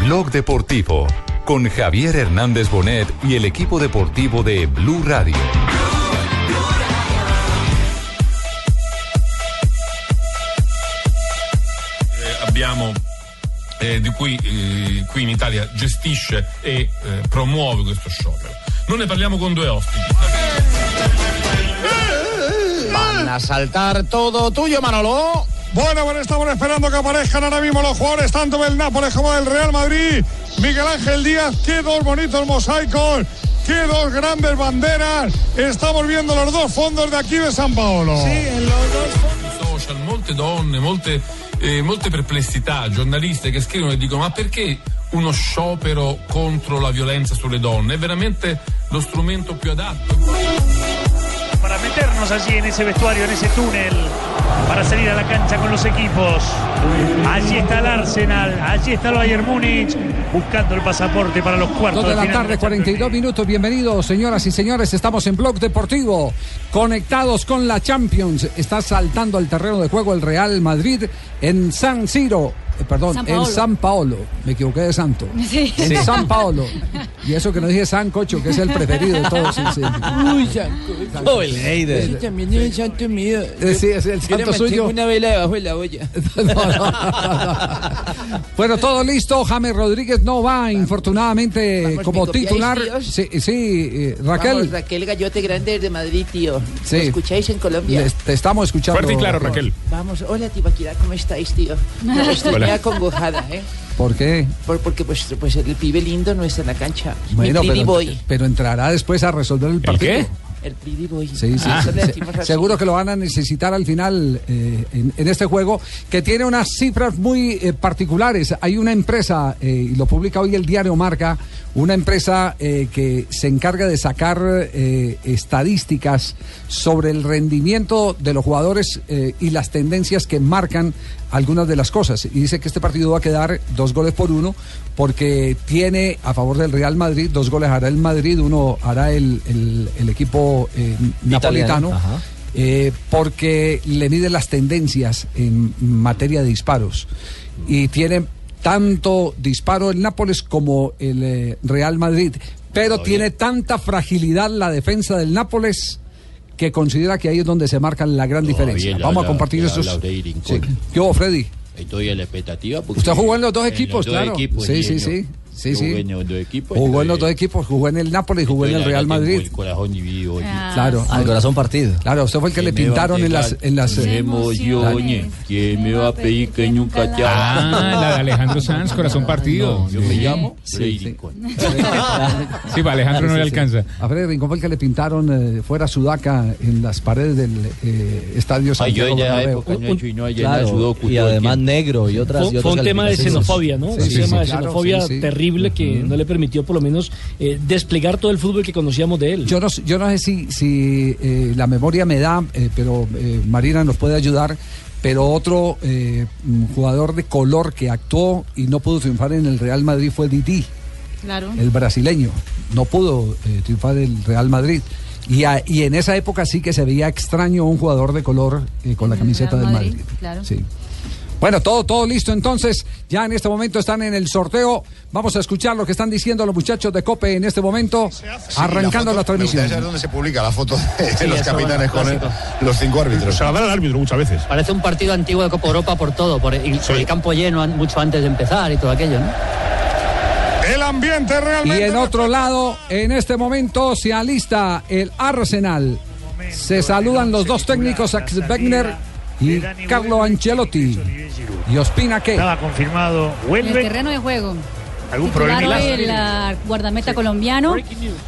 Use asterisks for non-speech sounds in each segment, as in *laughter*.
Blog Deportivo con Javier Hernández Bonet y el equipo deportivo de Blue Radio. eh, abbiamo eh, di cui eh, qui in Italia gestisce e eh, promuove questo sciopero. Noi ne parliamo con due ospiti. Van a saltar todo tuyo, Manolo. Bueno, bueno, estamos esperando que aparezcan ahora mismo los jugadores, tanto del Nápoles como del Real Madrid. Miguel Ángel Díaz, qué dos bonitos mosaicos, qué dos grandes banderas. Estamos viendo los dos fondos de aquí de San Paolo. Sì, en los dos social, molte donne, molte, eh, molte perplessità, giornaliste che scrivono e dicono ma perché uno sciopero contro la violenza sulle donne? È veramente lo strumento più adatto? para meternos allí en ese vestuario, en ese túnel, para salir a la cancha con los equipos. Allí está el Arsenal, allí está el Bayern Múnich, buscando el pasaporte para los cuartos Dos de la final tarde, 42 minutos. Bienvenidos, señoras y señores. Estamos en Blog Deportivo, conectados con la Champions. Está saltando al terreno de juego el Real Madrid en San Siro. eh, Perdón, San en. San Paolo. Me equivoqué de santo. *laughs* Sí. En Sí. San Paolo. Y eso que no dije San Cocho, que es el preferido de todos. sí, sí. Uy, Sanco. Ese también es el santo mío. Eh, sí, es el santo suyo. una vela debajo de la olla. *laughs* Bueno, todo listo. James Rodríguez no va, infortunadamente, Vamos, como ¿me copiáis, titular. Sí, sí, eh, Raquel. Vamos, Raquel Gallote Grande de Madrid, tío. Sí. ¿Me escucháis en Colombia? les- te estamos escuchando. Fuerte y claro, Raquel. Vamos, hola Tibaquira, ¿cómo estáis, tío? No, estoy Hola. muy acongojada, ¿eh? ¿Por qué? Por- porque pues, pues el pibe lindo no está en la cancha. Bueno, Mi pretty pero, boy. pero entrará después a resolver el partido. qué? El pretty boy. Sí, sí, Ah. Seguro que lo van a necesitar al final eh, en, en este juego, que tiene unas cifras muy eh, particulares. Hay una empresa, eh, y lo publica hoy el diario Marca, una empresa eh, que se encarga de sacar eh, estadísticas sobre el rendimiento de los jugadores eh, y las tendencias que marcan algunas de las cosas. Y dice que este partido va a quedar dos goles por uno, porque tiene a favor del Real Madrid, dos goles hará el Madrid, uno hará el, el- el equipo eh, napolitano. eh, porque le mide las tendencias en materia de disparos y tiene tanto disparo el Nápoles como el eh, Real Madrid, pero tiene tanta fragilidad la defensa del Nápoles que considera que ahí es donde se marca la gran diferencia. Vamos a compartir Rincón. Sí. ¿Qué hubo, Freddy? Estoy a la expectativa. porque- Usted jugó en los dos en equipos, los dos claro. equipos, sí, sí, en sí. Sí, yo sí. En los dos equipos. Jugó en dos equipos, jugó en el Nápoles y jugó en el Real Madrid. El corazón. Claro. Al corazón partido. Claro, usted fue el que le pintaron en las, en las eh, Emociones. ¿Quién me va a pedir que nunca te Ah, la de Alejandro Sanz, corazón partido. Yo me llamo Sí, Freddy sí. Rincón. *laughs* Sí, para Alejandro no le alcanza. A Freddy Rincón fue el que le pintaron eh, fuera Sudaca en las paredes del eh, estadio Santiago Bernabéu. y además negro y otras. Fue, un tema de xenofobia, ¿no? Un tema de xenofobia que no le permitió por lo menos eh, desplegar todo el fútbol que conocíamos de él. Yo no, sé- yo no sé si, si eh, la memoria me da, eh, pero eh, Marina nos puede ayudar. Pero otro eh, mm, jugador de color que actuó y no pudo triunfar en el Real Madrid fue Didi, Claro. el brasileño. No pudo eh, triunfar en el Real Madrid. Y, a- y en esa época sí que se veía extraño un jugador de color eh, con la camiseta Real del Madrid, Madrid. claro. Sí. Bueno, todo, todo listo entonces. Ya en este momento están en el sorteo. Vamos a escuchar lo que están diciendo los muchachos de Cope en este momento, arrancando la, transmisión. dónde se publica la foto de Sí, los capitanes con el- los cinco árbitros. Se la dan al árbitro muchas veces. Parece un partido antiguo de Copa Europa por todo, por el, por el campo lleno mucho antes de empezar y todo aquello, ¿no? El ambiente Y realmente. en otro lado, en este momento se alista el Arsenal. Se saludan los dos técnicos, Ax Wegner y Carlo Ancelotti. Y Ospina que Estaba confirmado. En el Vuelve. terreno de juego. ¿Algún problema? el guardameta colombiano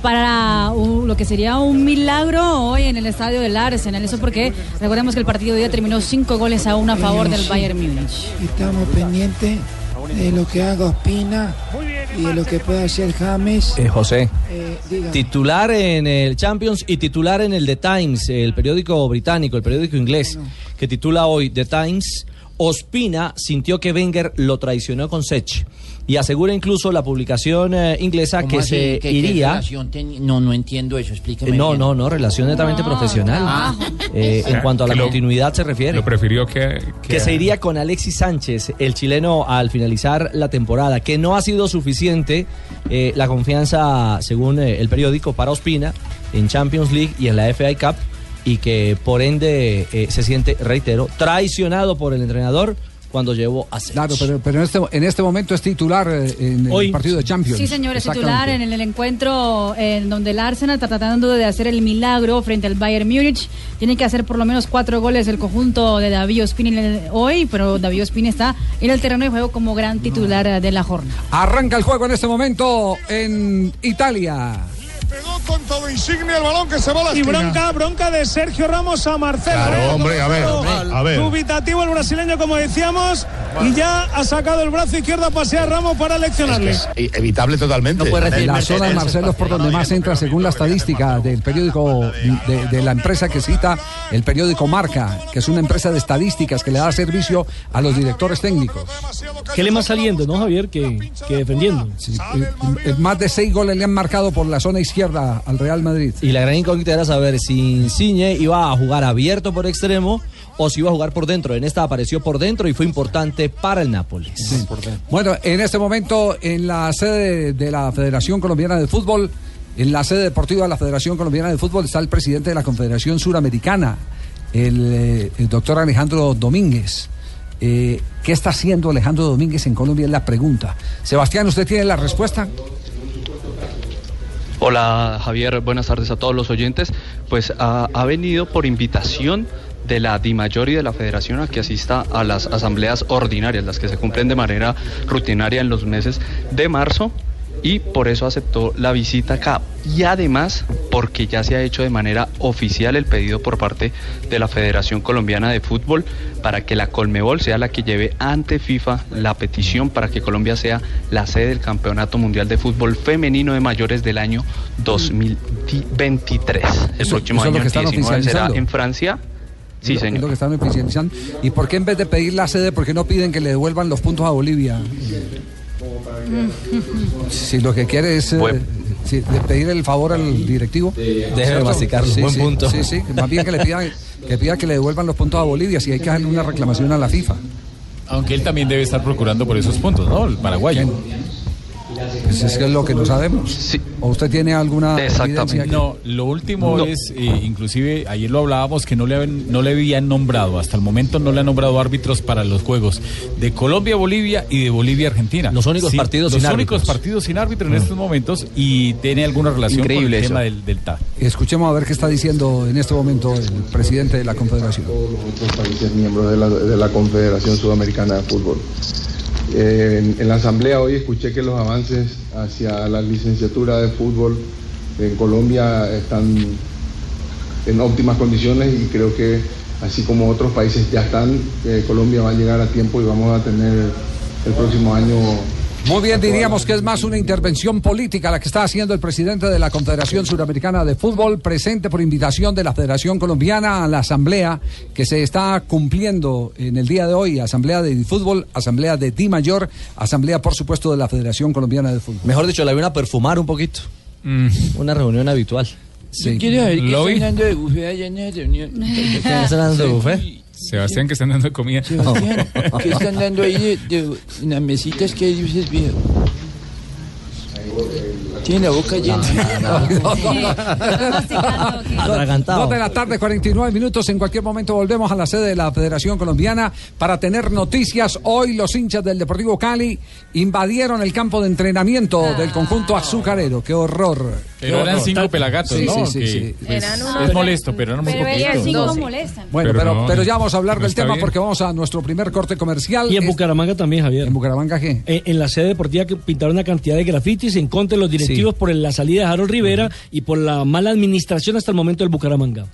para uh, lo que sería un milagro hoy en el estadio del Arsenal. Eso porque recordemos que el partido de hoy terminó cinco goles a uno a favor del. Bayern Múnich. Estamos pendientes de lo que haga Ospina y de lo que pueda hacer James. Eh, José. Eh. Titular en el Champions y titular en el The Times, el periódico británico, el periódico inglés, que titula hoy The Times. Ospina sintió que Wenger lo traicionó con Sech y asegura incluso la publicación eh, inglesa ¿Cómo que así? se ¿Qué- qué iría. ten- No, no entiendo eso, explíqueme. Eh, No, bien. no, no, relación netamente profesional. Ah. Eh, O sea, en cuanto a la lo- continuidad se refiere. Lo prefirió que... que se iría con Alexis Sánchez, el chileno, al finalizar la temporada, que no ha sido suficiente eh, la confianza, según eh, el periódico, para Ospina en Champions League y en la FA Cup, y que por ende eh, se siente, reitero, traicionado por el entrenador cuando llevó a Sech. Claro, pero, pero en, este, en este momento es titular eh, en el Hoy. partido de Champions. Sí, señor, es titular en el, el encuentro en donde el Arsenal está tratando de hacer el milagro frente al Bayern Múnich. Tiene que hacer por lo menos cuatro goles el conjunto de David Ospina el- hoy, pero David Ospina está en el terreno de juego como gran titular de la jornada. Arranca el juego en este momento en Italia. Pegó con todo insignia el balón que se va a la Y esquina. bronca, bronca de Sergio Ramos a Marcelo. Claro, ¿eh? hombre, a ver, a ver. Dubitativo el brasileño, como decíamos, y ya ha sacado el brazo izquierdo a pasear Ramos para leccionarle. evitable totalmente. En la zona de Marcelo es por donde más entra según la estadística del periódico de, de la empresa que cita el periódico Marca, que es una empresa de estadísticas que le da servicio a los directores técnicos. ¿Qué le más saliendo, no, Javier, que, que defendiendo? Eh, eh, Más de seis goles le han marcado por la zona izquierda al Real Madrid. Y la gran incógnita era saber si Insigne iba a jugar abierto por extremo o si iba a jugar por dentro. En esta apareció por dentro y fue importante para el Nápoles. Bueno, en este momento en la sede de la Federación Colombiana de Fútbol, en la sede deportiva de la Federación Colombiana de Fútbol está el presidente de la Confederación Suramericana, el, eh, el doctor Alejandro Domínguez. Eh, ¿Qué está haciendo Alejandro Domínguez en Colombia? Es la pregunta. Sebastián, ¿usted tiene la respuesta? Hola Javier, buenas tardes a todos los oyentes. Pues ha, venido por invitación de la DIMAYOR y de la Federación a que asista a las asambleas ordinarias, las que se cumplen de manera rutinaria en los meses de marzo y por eso aceptó la visita acá. Y además porque ya se ha hecho de manera oficial el pedido por parte de la Federación Colombiana de Fútbol para que la Colmebol sea la que lleve ante FIFA la petición para que Colombia sea la sede del Campeonato Mundial de Fútbol Femenino de Mayores del año 2023. El Eso- próximo eso es lo año, que 19, será en Francia. Sí, Es es señor. lo que están oficializando. ¿Y por qué en vez de pedir la sede, por qué no piden que le devuelvan los puntos a Bolivia? *laughs* Si lo que quiere es eh, de pedir el favor al directivo. Déjeme masticarlo, buen sí, punto. Sí, sí, que más bien que le pidan que, pida que le devuelvan los puntos a Bolivia si hay que hacerle una reclamación a la FIFA. Aunque él también debe estar procurando por esos puntos, ¿no? El paraguayo. Pues es que es lo que no sabemos. ¿O usted tiene alguna que- No, lo último No. es, eh, inclusive ayer lo hablábamos, que no le, habían- no le habían nombrado, hasta el momento no le han nombrado árbitros para los juegos de Colombia-Bolivia y de Bolivia-Argentina. Los únicos partidos los sin únicos árbitros. partidos sin árbitro en estos momentos y tiene alguna relación Increíble con el eso. tema del, del. Escuchemos a ver qué está diciendo en este momento el presidente de la Confederación. otros países miembros de la, de la Confederación Sudamericana de Fútbol. Eh, en, la asamblea hoy escuché que los avances hacia la licenciatura de fútbol en Colombia están en óptimas condiciones y creo que así como otros países ya están, eh, Colombia va a llegar a tiempo y vamos a tener el próximo año Muy bien, diríamos que es más una intervención política la que está haciendo el presidente de la Confederación Suramericana de Fútbol, presente por invitación de la Federación Colombiana a la asamblea que se está cumpliendo en el día de hoy, asamblea de fútbol, asamblea de Di Mayor, asamblea por supuesto de la Federación Colombiana de Fútbol. Mejor dicho, la vino a perfumar un poquito. Una reunión habitual. Quiero saber qué de buffet allá en esa reunión. ¿Qué de buffet? Sebastián, que están dando de comida. Sebastián, *laughs* ¿qué están dando ahí de, de unas mesitas que hay luces viejas? Tiene la boca llena. *laughs* Dos de la tarde, 49 minutos. En cualquier momento volvemos a la sede de la Federación Colombiana para tener noticias. Hoy los hinchas del Deportivo Cali invadieron el campo de entrenamiento del conjunto azucarero. ¡Qué horror! Pero eran cinco pelagatos, Sí, ¿no? sí, sí, pues, Eran es unos- molesto, pero eran muy Pero poquitos. cinco molestan. Bueno, Pero pero, no, pero ya vamos a hablar no del tema bien. porque vamos a nuestro primer corte comercial. Y en Es- Bucaramanga también, Javier. ¿En Bucaramanga qué? En, en la sede deportiva que pintaron una cantidad de grafitis en contra de los directivos por la salida de Harold Rivera y por la mala administración hasta el momento del Bucaramanga.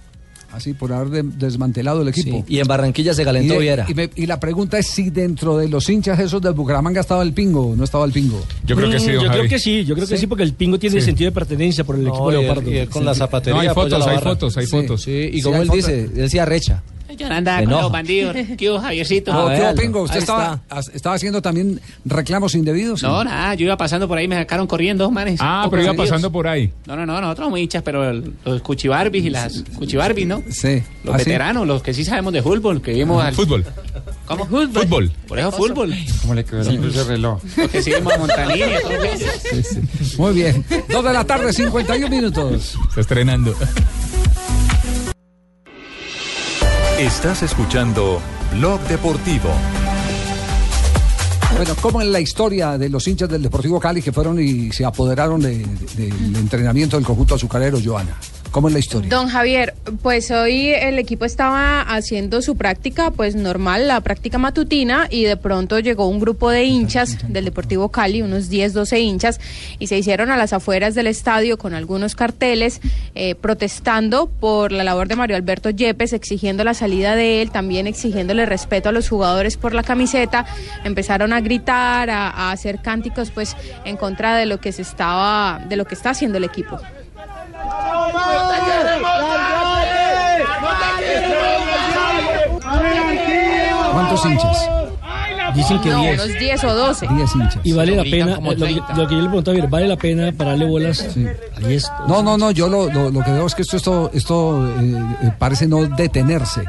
Así, por haber de- desmantelado el equipo. Y en Barranquilla se calentó y, Viera. y me- y la pregunta es si dentro de los hinchas esos del Bucaramanga estaba el pingo o no estaba el pingo. Yo creo que sí, Mm, don Yo creo que sí, yo creo que sí, porque el pingo tiene Sí. sentido de pertenencia por el equipo Leopardo. No, hay fotos, hay fotos, hay fotos. Sí, y Sí, como él fotos. dice, él decía recha. Yo andaba Se con los bandidos. *laughs* ¿Qué hubo, Javiercito? No, Ah, ¿qué hubo, pingo? ¿Usted estaba, estaba haciendo también reclamos indebidos? No, nada, yo iba pasando por ahí, me sacaron corriendo dos manes. Ah, pero iba bandidos. pasando por ahí. No, no, no, nosotros muy hinchas, pero los cuchibarbis y las cuchibarbis, ¿no? Sí. Los ¿Ah, sí? veteranos, los que sí sabemos de fútbol, que vimos al... Fútbol. ¿Cómo? Fútbol. Fútbol. Por eso fútbol. ¿Cómo le quedó ese reloj? Los que seguimos a Montanini. Sí, sí. Muy bien. Dos de la tarde, 51 minutos. Está estrenando. Estás escuchando Blog Deportivo. Bueno, ¿cómo en la historia de los hinchas del Deportivo Cali que fueron y se apoderaron de- de- del entrenamiento del conjunto azucarero, Joana? ¿Cómo es la historia? Don Javier, pues hoy el equipo estaba haciendo su práctica, pues normal, la práctica matutina, y de pronto llegó un grupo de hinchas del Deportivo Cali, unos 10, 12 hinchas, y se hicieron a las afueras del estadio con algunos carteles eh, protestando por la labor de Mario Alberto Yepes, exigiendo la salida de él, también exigiéndole respeto a los jugadores por la camiseta. Empezaron a gritar, a, a hacer cánticos, pues en contra de lo que se estaba, de lo que está haciendo el equipo. ¿Cuántos hinchas? Dicen que No, 10. unos 10 o 12. 10 hinchas. Y vale la pena, como lo, que, 30. lo que yo le pregunto a Javier, ¿vale la pena para darle bolas a 10? No, no, no, yo lo, lo- lo que veo es que esto, esto, esto eh, eh, parece no detenerse.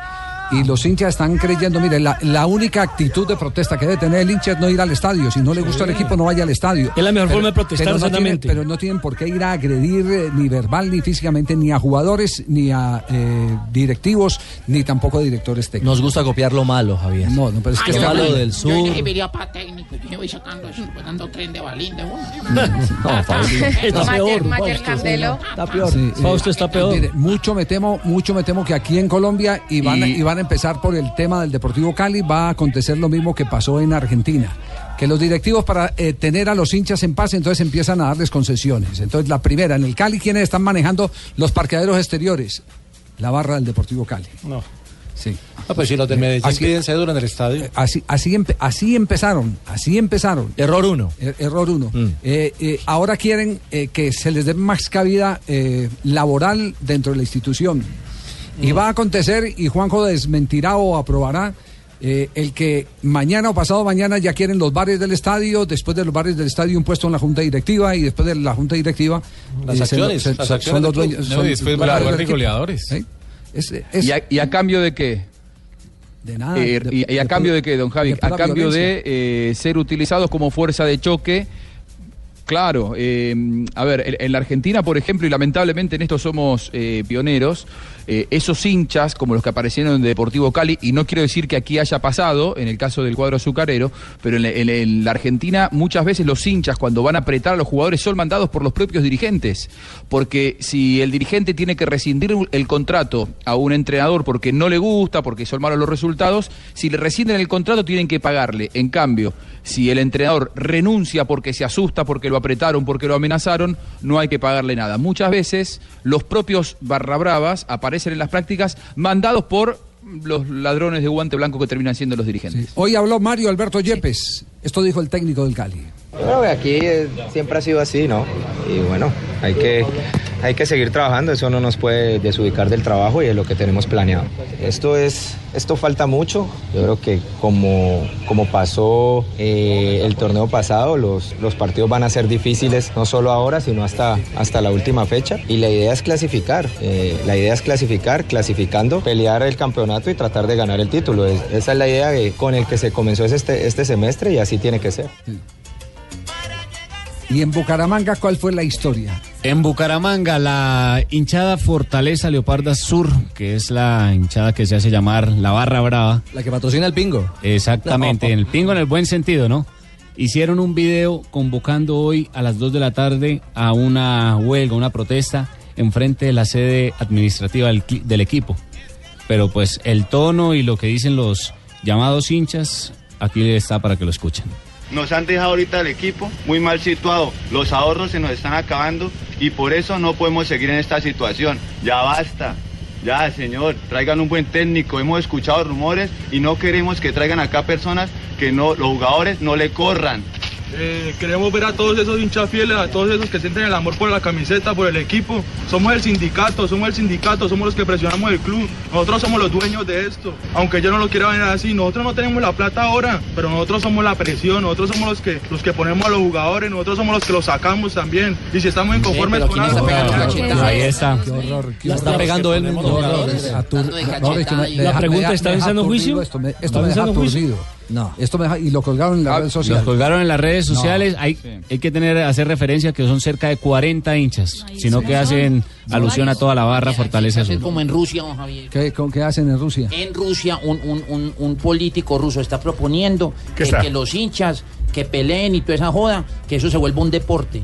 Y los hinchas están creyendo, mire, la, la única actitud de protesta que debe tener el hincha es no ir al estadio. Si no le gusta el equipo, no vaya al estadio. Es la mejor forma de protestar pero no, tienen, pero no tienen por qué ir a agredir eh, ni verbal ni físicamente ni a jugadores, ni a eh, directivos, ni tampoco a directores técnicos. Nos gusta copiar lo malo, Javier. No, no, pero es que Lo malo del sur. Yo para técnico, yo voy sacando dando tren de balín de uno. No, Fausto. Está peor, Mayer. Candelo. Está peor. Sí, Fausto eh, está peor. mire, mucho me temo, mucho me temo que aquí en Colombia y van, a- Y- y van a empezar por el tema del Deportivo Cali, va a acontecer lo mismo que pasó en Argentina. Que los directivos para eh, tener a los hinchas en paz, entonces empiezan a darles concesiones. Entonces la primera, en el Cali, ¿quiénes están manejando los parqueaderos exteriores? La barra del Deportivo Cali. No. Sí. Ah, pues si los de Medellín Así- piden cédula en el estadio. Así, así, empe- así empezaron, así empezaron. Error uno. Er- error uno. Mm. Eh, eh, ahora quieren eh, que se les dé más cabida eh, laboral dentro de la institución. Y va a acontecer, y Juanjo desmentirá o aprobará, eh, el que mañana o pasado mañana ya quieren los bares del estadio, después de los bares del estadio un puesto en la junta directiva y después de la junta directiva Las se- acciones, se- las son acciones los dueños. No, son y después van a de goleadores. ¿Eh? Es- es- ¿Y a, y a cambio de qué? de nada. Eh, de- y, y a de cambio de qué, don Javi? A cambio violencia. de eh, ser utilizados como fuerza de choque. Claro, eh, a ver, en, en la Argentina, por ejemplo, y lamentablemente en esto somos eh, pioneros, eh, esos hinchas, como los que aparecieron en Deportivo Cali, y no quiero decir que aquí haya pasado, en el caso del cuadro azucarero, pero en- en la Argentina muchas veces los hinchas cuando van a apretar a los jugadores son mandados por los propios dirigentes, porque si el dirigente tiene que rescindir el contrato a un entrenador porque no le gusta, porque son malos los resultados, si le rescinden el contrato tienen que pagarle. En cambio, si el entrenador renuncia porque se asusta, porque lo apretaron, porque lo amenazaron, no hay que pagarle nada. Muchas veces los propios barra bravas aparecen en las prácticas mandados por los ladrones de guante blanco que terminan siendo los dirigentes. Hoy habló Mario Alberto Yepes. Esto dijo el técnico del Cali. Creo que aquí eh, siempre ha sido así, ¿no? Y bueno, hay que, hay que seguir trabajando, eso no nos puede desubicar del trabajo y de lo que tenemos planeado. Esto es, esto falta mucho, yo creo que como, como pasó eh, el torneo pasado, los, los partidos van a ser difíciles, no solo ahora, sino hasta, hasta la última fecha. Y la idea es clasificar, eh, la idea es clasificar, clasificando, pelear el campeonato y tratar de ganar el título. Es- esa es la idea que- con el que se comenzó este, este semestre y así tiene que ser. Y en Bucaramanga, ¿cuál fue la historia? En Bucaramanga, la hinchada Fortaleza Leoparda Sur, que es la hinchada que se hace llamar la Barra Brava. La que patrocina el Pingo. Exactamente, en el pingo en el buen sentido, ¿no? hicieron un video convocando hoy a las 2 de la tarde a una huelga, una protesta enfrente de la sede administrativa del, del equipo. Pero pues el tono y lo que dicen los llamados hinchas, aquí está para que lo escuchen. Nos han dejado ahorita el equipo muy mal situado, los ahorros se nos están acabando y por eso no podemos seguir en esta situación. Ya basta, ya señor, traigan un buen técnico, hemos escuchado rumores y no queremos que traigan acá personas que no, los jugadores no le corran. Eh, queremos ver a todos esos hinchas fieles, a todos esos que sienten el amor por la camiseta, por el equipo. Somos el sindicato, somos el sindicato, somos los que presionamos el club. Nosotros somos los dueños de esto. Aunque yo no lo quiera ver así, nosotros no tenemos la plata ahora, pero nosotros somos la presión, nosotros somos los que, los que ponemos a los jugadores, nosotros somos los que los sacamos también. Y si estamos inconformes con algo, Ahí está. La está pegando él mismo. La pregunta, ¿está en sano juicio? Esto me, ¿Está esto me deja aturdido. No. Esto me deja- y lo colgaron en las redes sociales. Los colgaron en las redes No. sociales. Hay, hay que tener hacer referencia que son cerca de 40 hinchas, sino que hacen alusión a toda la barra Fortaleza Es Azul. como en Rusia, don Javier. ¿Qué, con- qué hacen en Rusia? En Rusia, un, un, un, un político ruso está proponiendo ¿Qué que, está? que los hinchas que peleen y toda esa joda, que eso se vuelva un deporte.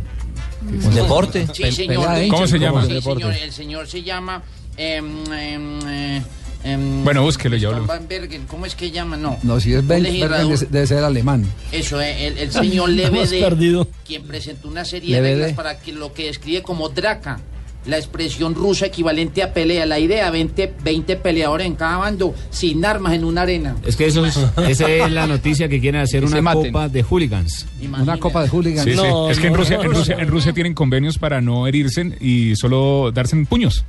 ¿Un deporte? Sí, señor. ¿Cómo se llama? Sí, deporte? señor. El señor se llama. em, em, eh, em, Bueno, búsquelo, ya hablo. Van Bergen, ¿Cómo es que llama? No. No, si es. Bergen, debe ser alemán. Eso, eh, el, el *laughs* señor Lebede, quien presentó una serie de reglas para que lo que describe como draca, la expresión rusa equivalente a pelea, la idea, 20, 20 peleadores en cada bando, sin armas en una arena. Es que eso es, *laughs* esa es la noticia que quieren hacer una copa de hooligans. Una copa de hooligans. Sí, sí. es que en Rusia, en, Rusia, en Rusia tienen convenios para no herirse y solo darse en puños.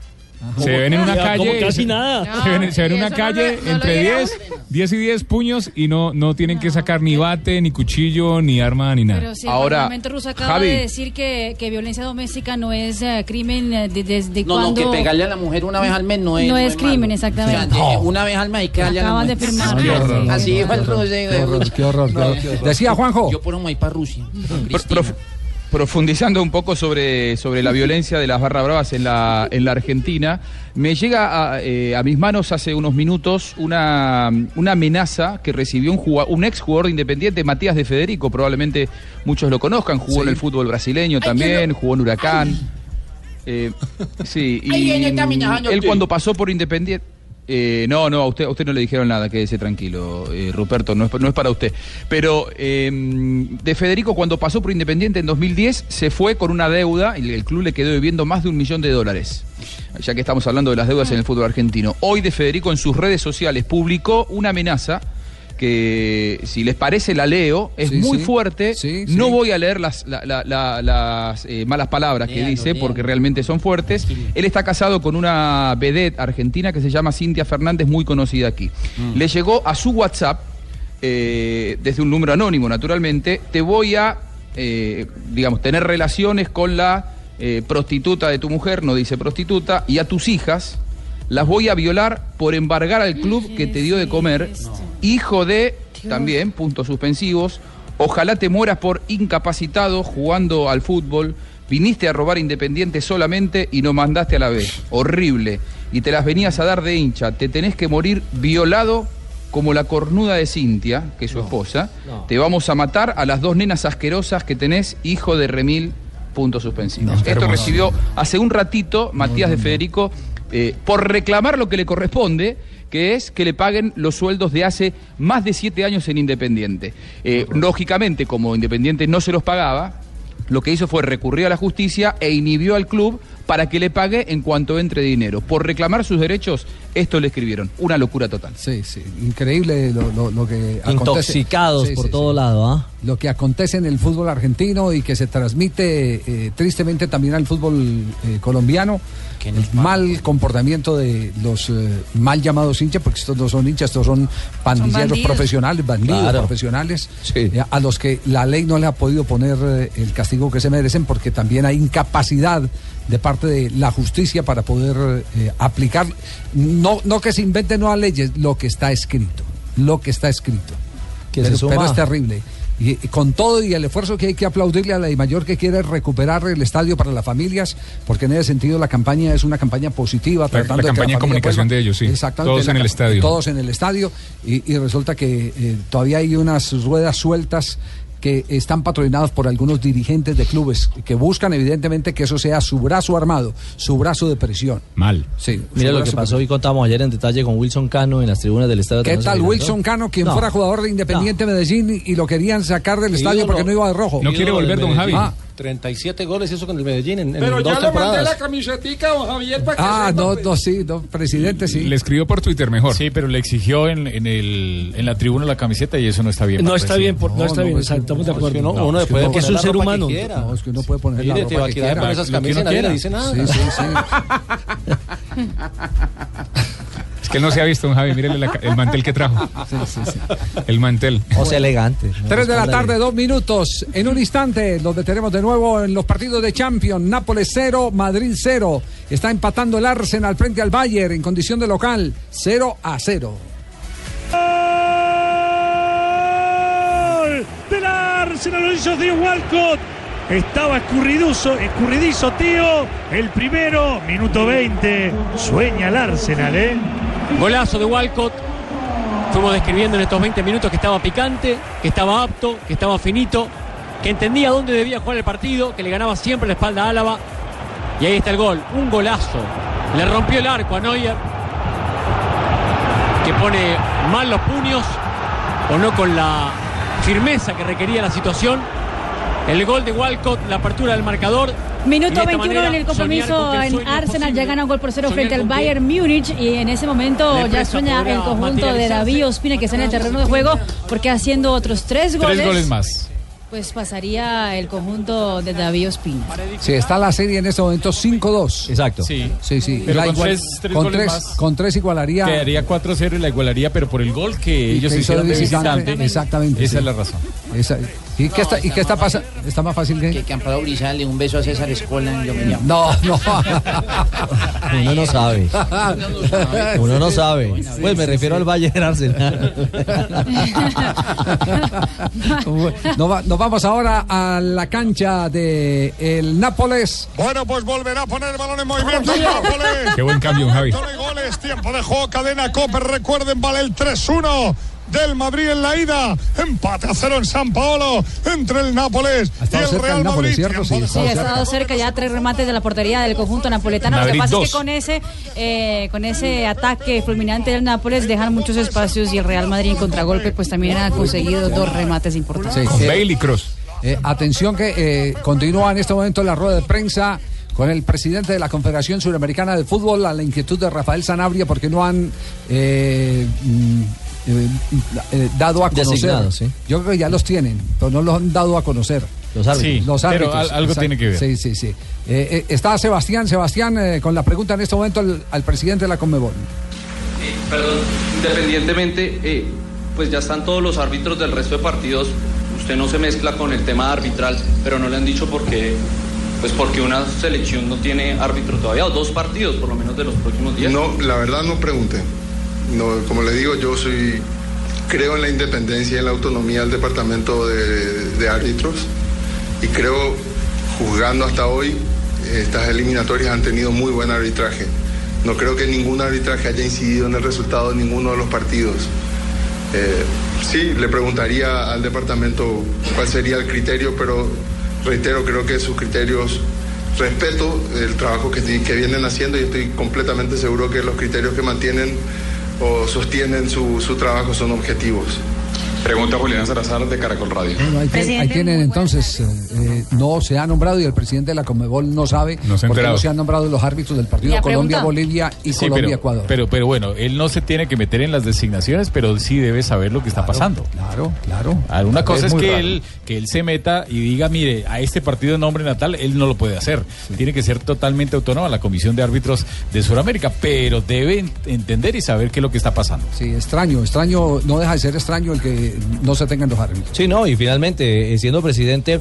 Se ven en una calle. casi nada. Se ven, se ven en No, una no calle no entre diera 10, 10 y 10 puños y no, no tienen que sacar ni bate, ni cuchillo, ni arma, ni nada. Pero si el Parlamento ruso acaba de decir que, que violencia doméstica no es eh, crimen eh, de- desde No, cuando... no, que pegarle a la mujer una vez al mes no es. No es crimen, malo. exactamente. O sea, de- Una vez al mes hay que darle a la Acaban mujer. de firmar. Así, Qué horror. así dijo el ruso. Qué horror. Decía Juanjo. Yo por un voy para Rusia. Prof- profundizando un poco sobre, sobre la violencia de las barra bravas en la, en la Argentina, me llega a, eh, a mis manos hace unos minutos una, una amenaza que recibió un, juga- un ex jugador de Independiente, Matías de Federico, probablemente muchos lo conozcan, jugó en el fútbol brasileño también, jugó en Huracán. Eh, sí, y él cuando pasó por Independiente... Eh, no, no, a usted, a usted no le dijeron nada, quédese tranquilo, eh, Ruperto, no es, no es para usted. Pero eh, de Federico, cuando pasó por Independiente en 2010, se fue con una deuda y el club le quedó debiendo más de un millón de dólares. Ya que estamos hablando de las deudas en el fútbol argentino. Hoy de Federico en sus redes sociales publicó una amenaza que si les parece la leo, es Sí, muy sí. fuerte. No voy a leer las, la- la- la- las eh, malas palabras que Léalo, dice léalo. porque realmente son fuertes. Él está casado con una vedette argentina que se llama Cintia Fernández, muy conocida aquí. Mm. Le llegó a su WhatsApp, eh, desde un número anónimo naturalmente, te voy a, eh, digamos, tener relaciones con la eh, prostituta de tu mujer, no dice prostituta, y a tus hijas. Las voy a violar por embargar al club que te dio de comer. Hijo de, también, puntos suspensivos. Ojalá te mueras por incapacitado jugando al fútbol. Viniste a robar Independiente solamente y nos mandaste a la B. Horrible. Y te las venías a dar de hincha. Te tenés que morir violado como la cornuda de Cintia, que es su esposa. no. Te vamos a matar a las dos nenas asquerosas que tenés, hijo de remil, puntos suspensivos. Esto hermoso. recibió hace un ratito Matías de Federico eh, por reclamar lo que le corresponde, que es que le paguen los sueldos de hace más de siete años en Independiente. Eh, lógicamente, como Independiente no se los pagaba, lo que hizo fue recurrir a la justicia e inhibió al club para que le pague en cuanto entre dinero. Por reclamar sus derechos, esto le escribieron. Una locura total. Sí, sí. Increíble lo, lo- lo que acontece. Intoxicados Sí, por sí, todo sí. lado, ¿ah? Lo que acontece en el fútbol argentino y que se transmite eh, tristemente también al fútbol eh, colombiano. El mal comportamiento de los eh, mal llamados hinchas, porque estos no son hinchas, estos son pandilleros bandidos. profesionales, bandidos Claro. profesionales, eh, a los que la ley no le ha podido poner eh, el castigo que se merecen, porque también hay incapacidad de parte de la justicia para poder eh, aplicar, no, no que se inventen nuevas leyes, lo que está escrito, lo que está escrito. Que se pero, suma. pero es terrible. Y, y con todo y el esfuerzo que hay que aplaudirle a la mayor que quiere recuperar el estadio para las familias, porque en ese sentido la campaña es una campaña positiva. La- tratando la de que campaña de comunicación de ellos, sí. Exactamente. Todos la en el estadio. Todos en el estadio. Y, y resulta que eh, todavía hay unas ruedas sueltas que están patrocinados por algunos dirigentes de clubes que buscan evidentemente que eso sea su brazo armado, su brazo de presión. Mal. Sí. Mira lo que pasó y contamos ayer en detalle con Wilson Cano en las tribunas del estadio. ¿Qué tal. Wilson Cano, quien No. fuera jugador de Independiente Medellín y lo querían sacar del estadio Ídolo- porque no iba de rojo? ídolo del Medellín. Ah, 37 goles hizo con el Medellín en, en Pero dos ya le mandé temporadas. la camisetica, don Javier, para ah, no, no, sí, no, presidente, sí. Le escribió por Twitter mejor. Sí, pero le exigió en, en, el, en la tribuna la camiseta y eso no está bien. No está bien, por- no está bien, exacto, estamos de acuerdo. No, No, uno es que puede poner es un la ser ropa que humano. quiera. No, es que uno puede poner la Mire, ropa a que quiera. con esas que camisas nadie le quiera. dice nada. Sí, sí, sí. *laughs* Es que él no se ha visto, don Javi. Mírele la el mantel que trajo. El mantel. O sea, elegante. Tres de la tarde, dos minutos. En un instante los detenemos de nuevo en los partidos de Champions. Nápoles 0, Madrid 0. Está empatando el Arsenal frente al Bayern en condición de local. 0 a 0. Gol del Arsenal, lo hizo Tío Walcott. Estaba escurridizo, escurridizo, tío. El primero, minuto 20. Sueña el Arsenal, ¿eh? Golazo de Walcott. Fuimos describiendo en estos 20 minutos que estaba picante, que estaba apto, que estaba finito, que entendía dónde debía jugar el partido, que le ganaba siempre la espalda a Álava. Y ahí está el gol, un golazo. Le rompió el arco a Neuer, que pone mal los puños, o no con la firmeza que requería la situación. El gol de Walcott, la apertura del marcador. Minuto de esta 21 manera, en el compromiso en Arsenal ya gana un gol por cero frente al Bayern Múnich y en ese momento ya sueña el conjunto de. David Ospina que está en el terreno de juego porque haciendo otros tres goles, Tres goles más. pues pasaría el conjunto de David Ospina. Sí, está la serie en este momento 5-2. Exacto. Sí. Sí, sí. Pero La con igual- tres- tres con, goles tres, más. con tres igualaría. Quedaría 4-0 y la igualaría, pero por el gol que y ellos hicieron de visitante. visitante. Exactamente. Esa sí. es la razón. Esa- ¿Y qué está, y qué está pasando? ¿Está más fácil que.? Que, que Amparo Grisale, un beso a César Escola. Yo me llamo. No, *laughs* *laughs* no. Uno no sabe. Uno *laughs* no sabe. Pues me refiero al Bayern Arsenal. Nos, va- nos vamos ahora a la cancha de el Nápoles. Bueno, pues volverá a poner el balón en movimiento el Nápoles. Qué buen cambio, Javi. Goles, tiempo de juego, cadena Coper. Recuerden, vale el 3-1 del Madrid en la ida. Empate a cero en San Paolo entre el Nápoles y estado el cerca Real el Nápoles, Madrid. Sí, Sí, ha estado cerca ya tres remates de la portería del conjunto napoletano. Lo Madrid que pasa es dos. que con ese, eh, con ese ataque fulminante del Nápoles dejan muchos espacios y el Real Madrid en contragolpe pues también ha conseguido dos remates importantes. Sí, eh, Bailey Cross. eh, atención que eh, continúa en este momento la rueda de prensa con el presidente de la Confederación Suramericana de Fútbol a la inquietud de Rafael Sanabria porque no han eh, eh, dado a conocer. Designado, sí. Yo creo que ya los tienen, pero no los han dado a conocer. Los árbitros. Los pero árbitros. algo exacto. tiene que ver. Sí, sí, sí. Eh, eh, está Sebastián, Sebastián, eh, con la pregunta en este momento al, al presidente de la Conmebol. Perdón, independientemente, eh, pues ya están todos los árbitros del resto de partidos. Usted no se mezcla con el tema arbitral, pero no le han dicho por qué, pues porque una selección no tiene árbitro todavía, o dos partidos por lo menos de los próximos días. No, la verdad no pregunté. No, como le digo, yo soy creo en la independencia y en la autonomía del departamento de, de árbitros y creo, juzgando hasta hoy, estas eliminatorias han tenido muy buen arbitraje. No creo que ningún arbitraje haya incidido en el resultado de ninguno de los partidos. Eh, sí, le preguntaría al departamento cuál sería el criterio, pero reitero, creo que sus criterios, respeto el trabajo que, que vienen haciendo y estoy completamente seguro que los criterios que mantienen o sostienen su, su trabajo son objetivos. Pregunta Julián Salazar de Caracol Radio. Bueno, ahí, tienen- ahí tienen entonces, eh, eh, no se ha nombrado y el presidente de la Conmebol no sabe No se no se han nombrado los árbitros del partido ¿Y ha Colombia, preguntado? Bolivia y Sí, Colombia-Ecuador. pero, pero bueno, él no se tiene que meter en las designaciones, pero sí debe saber lo que está pasando. Claro, claro. Alguna cosa es, que raro. él, que él se meta y diga, mire, a este partido de nombre natal, él no lo puede hacer. Tiene que ser totalmente autónoma la Comisión de Árbitros de Sudamérica, pero debe ent- entender y saber qué es lo que está pasando. Sí, extraño, extraño, no deja de ser extraño el que no se tengan los árbitros. Sí, no, y finalmente, eh, siendo presidente,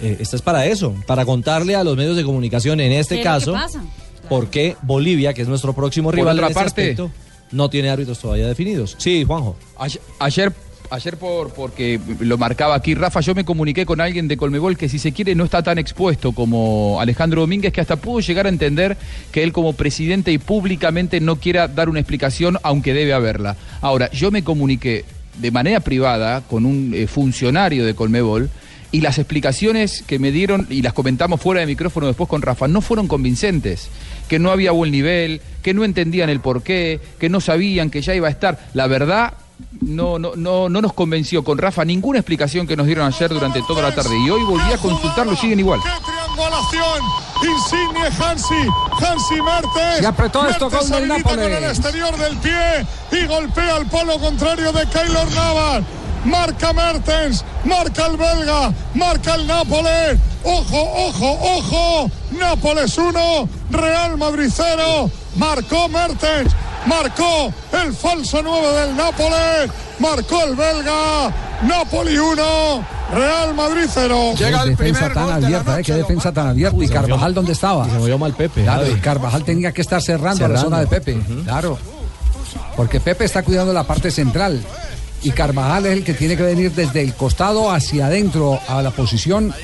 eh, estás para eso, para contarle a los medios de comunicación, en este ¿Qué es caso, pasa? por qué Bolivia, que es nuestro próximo Por rival otra en este parte- aspecto, no tiene árbitros todavía definidos. Sí, Juanjo. Ayer, ayer, ayer por, porque lo marcaba aquí Rafa, yo me comuniqué con alguien de Colmebol que si se quiere no está tan expuesto como Alejandro Domínguez, que hasta pudo llegar a entender que él como presidente y públicamente no quiera dar una explicación, aunque debe haberla. Ahora, yo me comuniqué de manera privada con un eh, funcionario de Colmebol y las explicaciones que me dieron y las comentamos fuera de micrófono después con Rafa no fueron convincentes. Que no había buen nivel, que no entendían el porqué, que no sabían que ya iba a estar. La verdad, no, no, no, no nos convenció con Rafa ninguna explicación que nos dieron ayer durante toda la tarde. Y hoy volví a consultarlo siguen igual. Triangulación. Insigne Hansi. Hansi Mertes. Se apretó esto Mertes con el Nápoles. con el exterior del pie y golpea al polo contrario de Keylor Navas. Marca Mertens, marca el belga, marca el Nápoles. Ojo, ojo, ojo. Nápoles 1, Real Madrid 0. Marcó Mertens, marcó el falso 9 del Nápoles, marcó el belga. Napoli 1, Real Madrid 0. Qué defensa tan abierta, eh, qué defensa tan abierta. ¿Y Carvajal dónde estaba? Se movió mal Pepe. Claro, y Carvajal tenía que estar cerrando, a la Cerrando. zona de Pepe. Claro. Porque Pepe está cuidando la parte central. Y Carvajal es el que tiene que venir desde el costado hacia adentro a la posición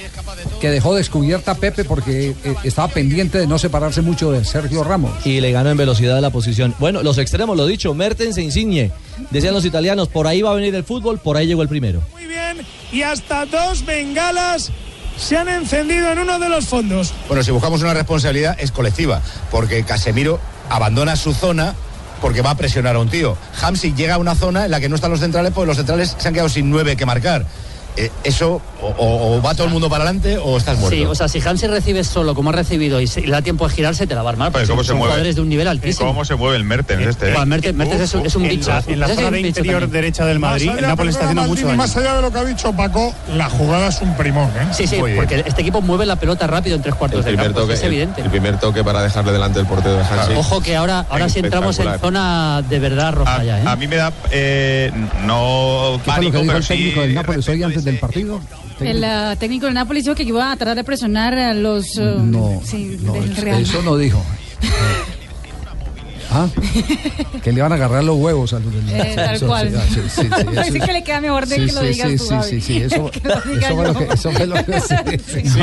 que dejó descubierta Pepe porque eh, estaba pendiente de no separarse mucho de Sergio Ramos. Y le ganó en velocidad de la posición. Bueno, los extremos, lo dicho, Mertens e Insigne. Decían los italianos, por ahí va a venir el fútbol, por ahí llegó el primero. Muy bien, y hasta dos bengalas se han encendido en uno de los fondos. Bueno, si buscamos una responsabilidad es colectiva, porque Casemiro abandona su zona porque va a presionar a un tío. Hamsik llega a una zona en la que no están los centrales, pues los centrales se han quedado sin nueve que marcar. Eh, eso, o, va todo el mundo para adelante o estás muerto. Sí, o sea, si Hansi recibes solo como ha recibido y, se- y le da tiempo de girarse, te la va a armar. Porque ¿cómo son, se son mueve? jugadores de un nivel altísimo. ¿Cómo se mueve el Mertens este? eh? Bueno, Mertens, Mertens es, un- es un En bicho. la- en la zona de interior también. derecha del Madrid, el Nápoles está haciendo mucho daño. Más allá de lo que ha dicho Paco, la jugada es un primón. ¿eh? Sí, sí, Muy bien. porque este equipo mueve la pelota rápido en tres cuartos de campo. es evidente. el primer toque para dejarle delante del portero de Hansi. Ojo que ahora, ahora sí entramos en zona de verdad roja ya, ¿eh? A mí me da eh, no ¿Qué fue lo pánico, que dijo pero el sí hoy antes del partido? El ah, técnico del Nápoles dijo que iba a tratar de presionar a los ah, No, sí, no, del eso- Real. eso no dijo. *laughs* ¿Ah? Que le van a agarrar los huevos a los del Eh, tal eso- cual. sí, sí, sí, *laughs* sí, eso- Así que le queda mejor de sí, que lo sí, digas sí, tú, sí, Gaby. sí, sí, *laughs* eso, Que fue lo que, eso fue lo que, sí, sí, Sí,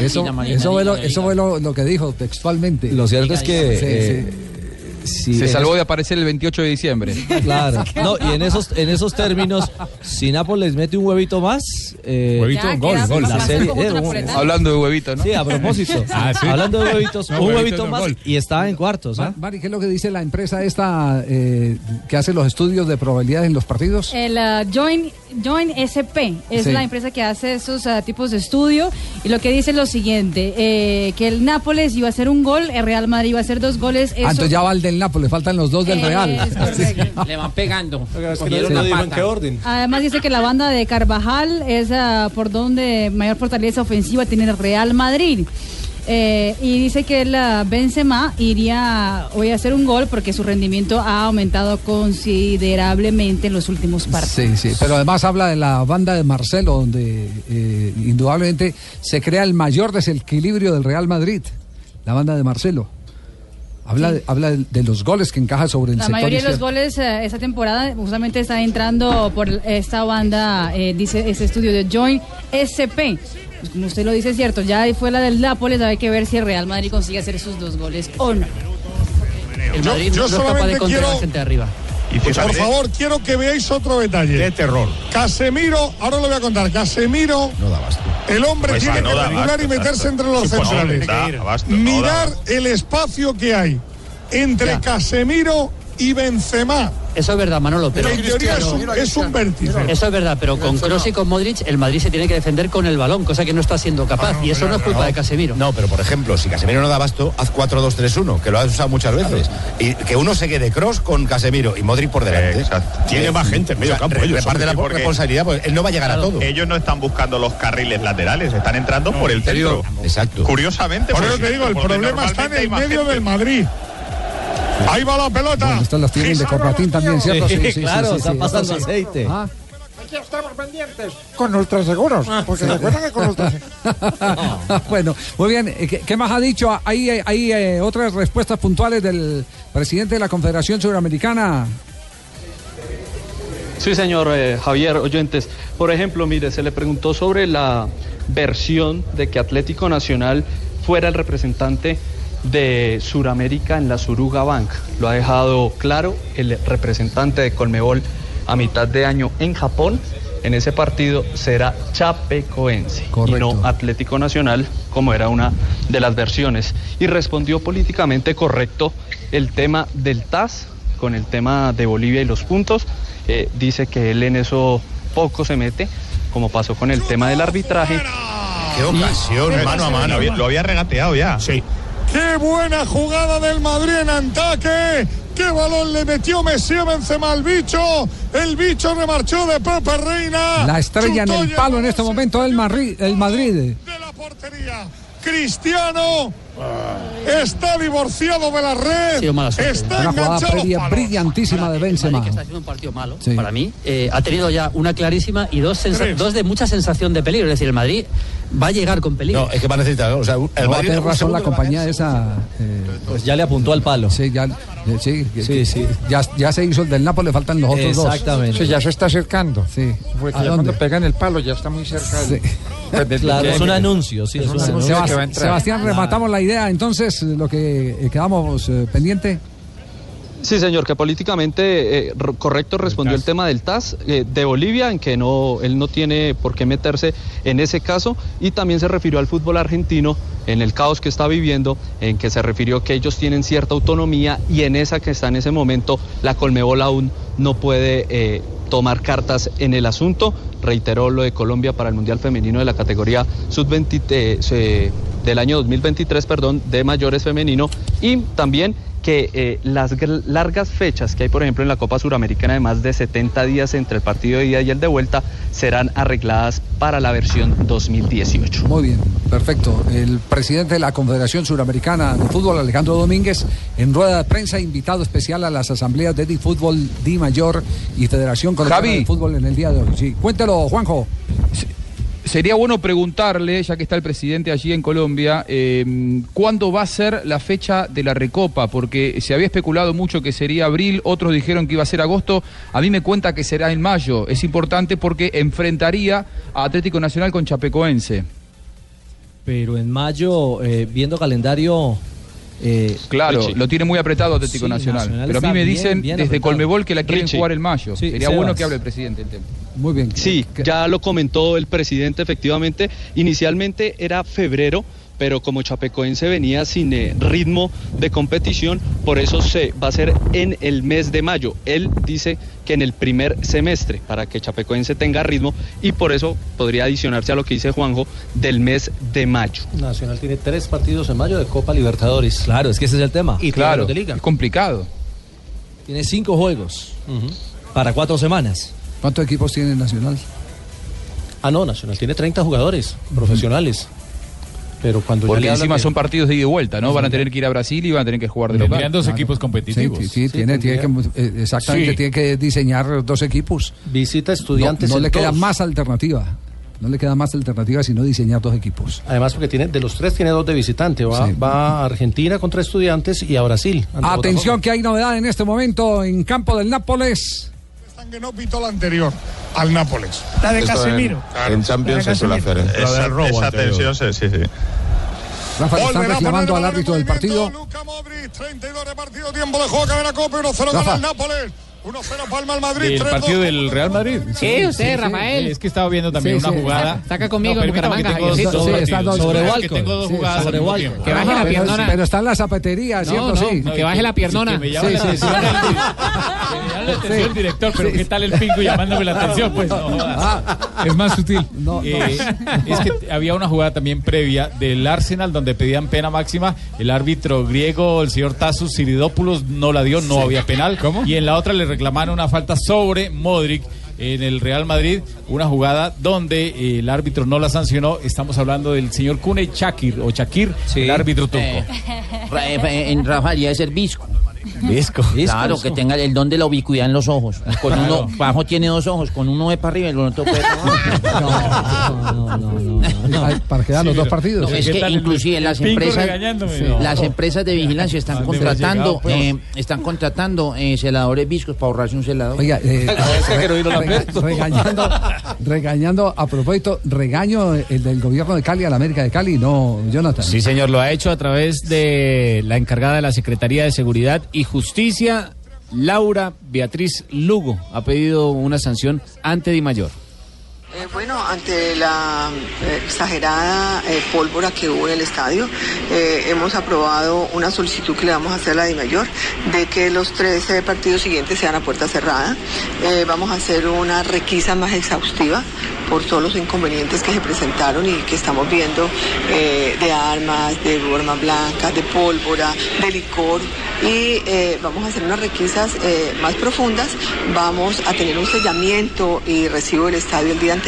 eso, fue lo, Marina, eso fue lo, lo que dijo textualmente. Lo cierto es que, Sí, eh. Si Se salvó es- de aparecer el 28 de diciembre. *laughs* Claro. *laughs* No, y en esos, en esos términos, si Nápoles mete un huevito más. eh, Huevito, Ya, gol, queda gol. La serie, eh, un-. Hablando de huevito, ¿no? Sí, a propósito. *laughs* Ah, sí. Hablando de huevitos, No, un huevito huevito no, más gol. y está en cuartos. ¿ah? Mari, ¿qué es lo que dice la empresa esta eh, que hace los estudios de probabilidades en los partidos? El ah, Join, Join SP es Sí. la empresa que hace esos ah, tipos de estudio y lo que dice es lo siguiente, eh, que el Nápoles iba a hacer un gol, el Real Madrid iba a hacer dos goles. Ah, eso- entonces ya va el del Nápoles, faltan los dos del Eh, Real. *laughs* Le van pegando. que Cogieron no la dijo en pata. qué orden. Además dice que la banda de Carvajal es ah, por donde mayor fortaleza ofensiva tiene el Real Madrid. Eh, y dice que la Benzema iría hoy a hacer un gol porque su rendimiento ha aumentado considerablemente en los últimos partidos. Sí, sí, pero además habla de la banda de Marcelo, donde eh, indudablemente se crea el mayor desequilibrio del Real Madrid, la banda de Marcelo. Habla, de, habla de, de los goles que encaja sobre el La sector mayoría de los goles eh, esta temporada justamente está entrando por esta banda, eh, dice este estudio de Join SP. Pues como usted lo dice, es cierto, ya fue la del Nápoles, hay que ver si el Real Madrid consigue hacer sus dos goles o no. El Madrid yo no es capaz de quiero- la gente de arriba. Y por favor, quiero que veáis otro detalle. Qué terror. Casemiro, ahora lo voy a contar. Casemiro, el hombre Pues tiene que no que da regular y meterse entre los no, centrales. da no da Mirar el espacio que hay entre Casemiro y Benzema. Eso es verdad, Manolo, pero... en teoría es un, es un vértice. Eso es verdad, pero con Kroos y con Modric el Madrid se tiene que defender con el balón, cosa que no está siendo capaz. y eso no es culpa de Casemiro. No, pero por ejemplo, si Casemiro no da abasto, haz 4-2-3-1, que lo has usado muchas veces. Y que uno se quede cross con Casemiro y Modric por delante. Tiene más gente en medio campo, re- ellos, reparte la porque- responsabilidad, pues él no va a llegar a todo. Ellos no están buscando los carriles laterales, están entrando por el centro. Exacto. Curiosamente, Por eso te digo, el porque problema está en el medio gente. del Madrid. Ahí va la pelota. Bueno, estas las tienen de Corbatín también, ¿cierto? Sí, *laughs* claro, está pasando sí. aceite. Ah. Aquí estamos pendientes con Ultraseguros, porque recuerdan que con Ultraseguros... *laughs* bueno, muy bien. Eh, ¿Qué, qué más ha dicho? Hay, hay, hay, eh, otras respuestas puntuales del presidente de la Confederación Suramericana. Sí, señor eh, Javier Oyentes. Por ejemplo, mire, se le preguntó sobre la versión de que Atlético Nacional fuera el representante de Suramérica en la Suruga Bank. Lo ha dejado claro el representante de Colmebol a mitad de año en Japón. en ese partido será Chapecoense y no Atlético Nacional, como era una de las versiones. Y respondió políticamente correcto el tema del TAS con el tema de Bolivia y los puntos. Eh, dice que él en eso poco se mete, como pasó con el tema del arbitraje. Qué ocasión, mano a mano. Lo había, lo había regateado ya. Sí. ¡Qué buena jugada del Madrid en ataque! ¡Qué balón le metió Messi a Benzema al bicho! El bicho remarchó de Pepe Reina. La estrella en el palo en este momento el Madrid. El Madrid. de la portería. Cristiano está divorciado de la red. sido mala suerte. está Una jugada enganchado. previa brillantísima de Benzema. que está haciendo un partido malo Sí. para mí eh, ha tenido ya una clarísima y dos, dos de mucha sensación de peligro es decir el Madrid va a llegar con peligro No, es que va a necesitar. O sea, el No, va a Madrid tener un razón la que va a compañía esa. eh, Pues ya le apuntó al palo. Sí, ya, eh, sí, Sí, sí. Ya, ya se hizo el del Napoli, le faltan los otros dos. Exactamente. Sí, ya se está acercando. Sí. Porque ¿A ya dónde? cuando pegan el palo ya está muy cerca. del- Claro, es un anuncio, sí, es un un anuncio. va a. Sebastián, rematamos la idea. Entonces, lo que eh, quedamos eh, pendiente. Sí, señor, que políticamente eh, correcto respondió el tema del TAS eh, de Bolivia, en que no, él no tiene por qué meterse en ese caso, y también se refirió al fútbol argentino, en el caos que está viviendo, en que se refirió que ellos tienen cierta autonomía y en esa que está en ese momento, la Colmebol aún no puede eh, tomar cartas en el asunto. Reiteró lo de Colombia para el Mundial Femenino de la categoría sub-20 eh, se- del año 2023, perdón, de mayores femenino, y también que eh, las largas fechas que hay, por ejemplo, en la Copa Suramericana de más de 70 días entre el partido de ida y el de vuelta serán arregladas para la versión 2018. Muy bien, perfecto. El presidente de la Confederación Suramericana de Fútbol, Alejandro Domínguez, en rueda de prensa, invitado especial a las asambleas de Di Fútbol, Di Mayor y Federación Colombiana de Fútbol en el día de hoy. Sí, cuéntelo, Juanjo. Sería bueno preguntarle, ya que está el presidente allí en Colombia, eh, ¿cuándo va a ser la fecha de la Recopa? Porque se había especulado mucho que sería abril, otros dijeron que iba a ser agosto, a mí me cuenta que será en mayo. Es importante porque enfrentaría a Atlético Nacional con Chapecoense. Pero en mayo, eh, viendo calendario. Eh, Claro, Richie. lo tiene muy apretado Atlético Sí, Nacional. Nacional Pero a mí me dicen bien desde apretado. Colmebol que la quieren Richie. jugar en mayo. Sí, Sería Sebas. bueno que hable el presidente del tema. Muy bien. Sí, ya lo comentó el presidente, efectivamente. Inicialmente era febrero, pero como Chapecoense venía sin eh, ritmo de competición, por eso se va a ser en el mes de mayo. Él dice que en el primer semestre, para que Chapecoense tenga ritmo, y por eso podría adicionarse a lo que dice Juanjo del mes de mayo. Nacional tiene tres partidos en mayo de Copa Libertadores. Claro, es que ese es el tema. Y Claro, de liga. es complicado. Tiene cinco juegos para cuatro semanas. ¿Cuántos equipos tiene Nacional? Ah, no, Nacional tiene 30 jugadores profesionales. Pero cuando ya Porque hablan encima de- son partidos de ida y vuelta, ¿no? Van a tener que ir a Brasil y van a tener que jugar de local. Tendrían dos Claro. equipos competitivos. Sí, sí, sí, tiene, tiene que, eh, exactamente, Sí. tiene que diseñar dos equipos. Visita No, estudiantes. no en le queda más alternativa. No le queda más alternativa sino diseñar dos equipos. Además, porque tiene de los tres tiene dos de visitante. Va, Sí. va a Argentina contra estudiantes y a Brasil. Atención que hay novedad en este momento en campo del Nápoles. Que no pitó la anterior al Nápoles. La de Esto en- Casemiro. En, Champions se suele hacer. ¿eh? Esa, esa tensión, sí, sí. sí. Rafa, le Volverá están reclamando al árbitro del partido. Luca Modric, 32 de partido, tiempo de juego, cadena Copa, 1-0 Rafa. gana el Nápoles. 1-0 Palma al Madrid. ¿El 3-2. partido del Real Madrid? Sí, usted, Rafael. Es que estaba viendo también Sí, una sí. jugada. Saca conmigo No, que Bucaramanga, tengo dos- dos Sí, dos- Sobre que Walcott. tengo dos Sí, jugadas sobre Walcott. Que baje la pero, piernona. pero está en la zapatería, No, ¿cierto? no, sí. que baje la piernona. Que la Sí, sí, sí. *laughs* la atención el director, pero ¿qué tal el pingo llamándome la atención? Pues no jodas. Es más sutil. No, no. Eh, es que había una jugada también previa del Arsenal donde pedían pena máxima. El árbitro griego, el señor Tasus Siridopoulos, no la dio, no había penal. ¿Cómo? Y en la otra le reclamaron una falta sobre Modric. En el Real Madrid, una jugada donde eh, el árbitro no la sancionó. Estamos hablando del señor Kuney Chakir o Chakir, el árbitro turco. *laughs* Eh, En Rafael, ya es el visco. Visco. Claro, que tenga el don de la ubicuidad en los ojos. Con uno, bajo tiene dos ojos, con uno de para arriba y el otro para abajo. Ay, Para que dan los dos partidos. No, es que inclusive las empresas, no. las empresas de vigilancia están ¿Dónde hemos contratando, llegado, pues? eh, están contratando eh, celadores viscos para ahorrarse un celador. Oiga, eh, *laughs* no rega- regañando, regañando, a propósito, regaño el del gobierno de Cali a la América de Cali, no, Jonathan. Sí, señor, lo ha hecho a través de la encargada de la Secretaría de Seguridad y Justicia, Laura Beatriz Lugo. Ha pedido una sanción ante Di Mayor. Eh, bueno, ante la eh, exagerada eh, pólvora que hubo en el estadio, hemos aprobado una solicitud que le vamos a hacer a la DIMAYOR de que los tres eh, partidos siguientes sean a puerta cerrada. Vamos a hacer una requisa más exhaustiva por todos los inconvenientes que se presentaron y que estamos viendo de armas, de armas blancas, de pólvora, de licor y vamos a hacer unas requisas más profundas. Vamos a tener un sellamiento y recibo del estadio el día anterior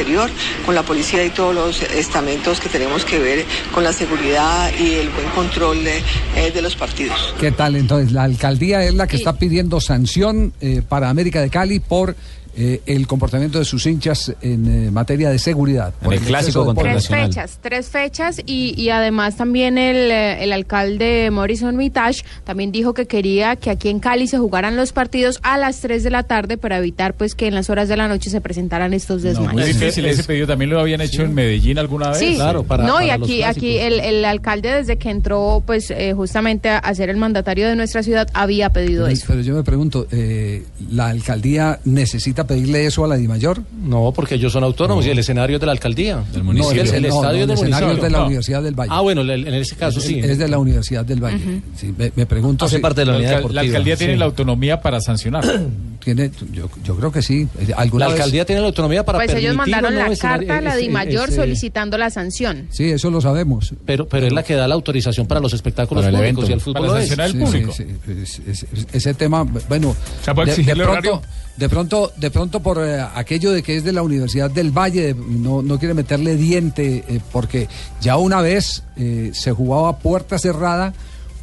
con la policía y todos los estamentos que tenemos que ver con la seguridad y el buen control de, eh, de los partidos. ¿Qué tal? Entonces, la alcaldía es la que está pidiendo sanción eh, para América de Cali por eh, el comportamiento de sus hinchas en eh, materia de seguridad. por exceso de pólvora. Tres fechas, tres fechas y, y además también el, eh, el alcalde Morrison Mitage también dijo que quería que aquí en Cali se jugaran los partidos a las 3 de la tarde para evitar pues que en las horas de la noche se presentaran estos Muy desmayos. difícil, ese pedido también lo habían hecho en Medellín alguna vez. Sí, no, y aquí, aquí el, el alcalde desde que entró pues eh, justamente a, a ser el mandatario de nuestra ciudad había pedido Pero, eso. pero yo me pregunto, eh, ¿la alcaldía necesita pedirle eso a la DIMAYOR? No, porque ellos son autónomos y el escenario es de la alcaldía. Del municipio. el, el No, estadio no, es el del escenario municipio. es de la No. Universidad del Valle. Ah, bueno, en ese caso sí. Es de la Universidad del Valle. Sí, me, me pregunto Hace si- parte de la unidad alcal- deportiva. la alcaldía tiene Sí. la autonomía para sancionar. *clears throat* Tiene, yo, yo creo que sí. ¿Alguna La vez- alcaldía tiene la autonomía para Pues ellos o mandaron la carta a la DIMAYOR solicitando la sanción. Sí, eso lo sabemos. Pero, pero es la que da la autorización para los espectáculos Para el públicos evento. y el fútbol Para lo es. sancionar el Sí, público. sí, sí, es- es- ese tema, bueno, sea, ¿puede de, de exigirle pronto, horario? De pronto, de pronto por eh, aquello de que es de la Universidad del Valle, de- no, no quiere meterle diente, eh, porque ya una vez eh, se jugaba puerta cerrada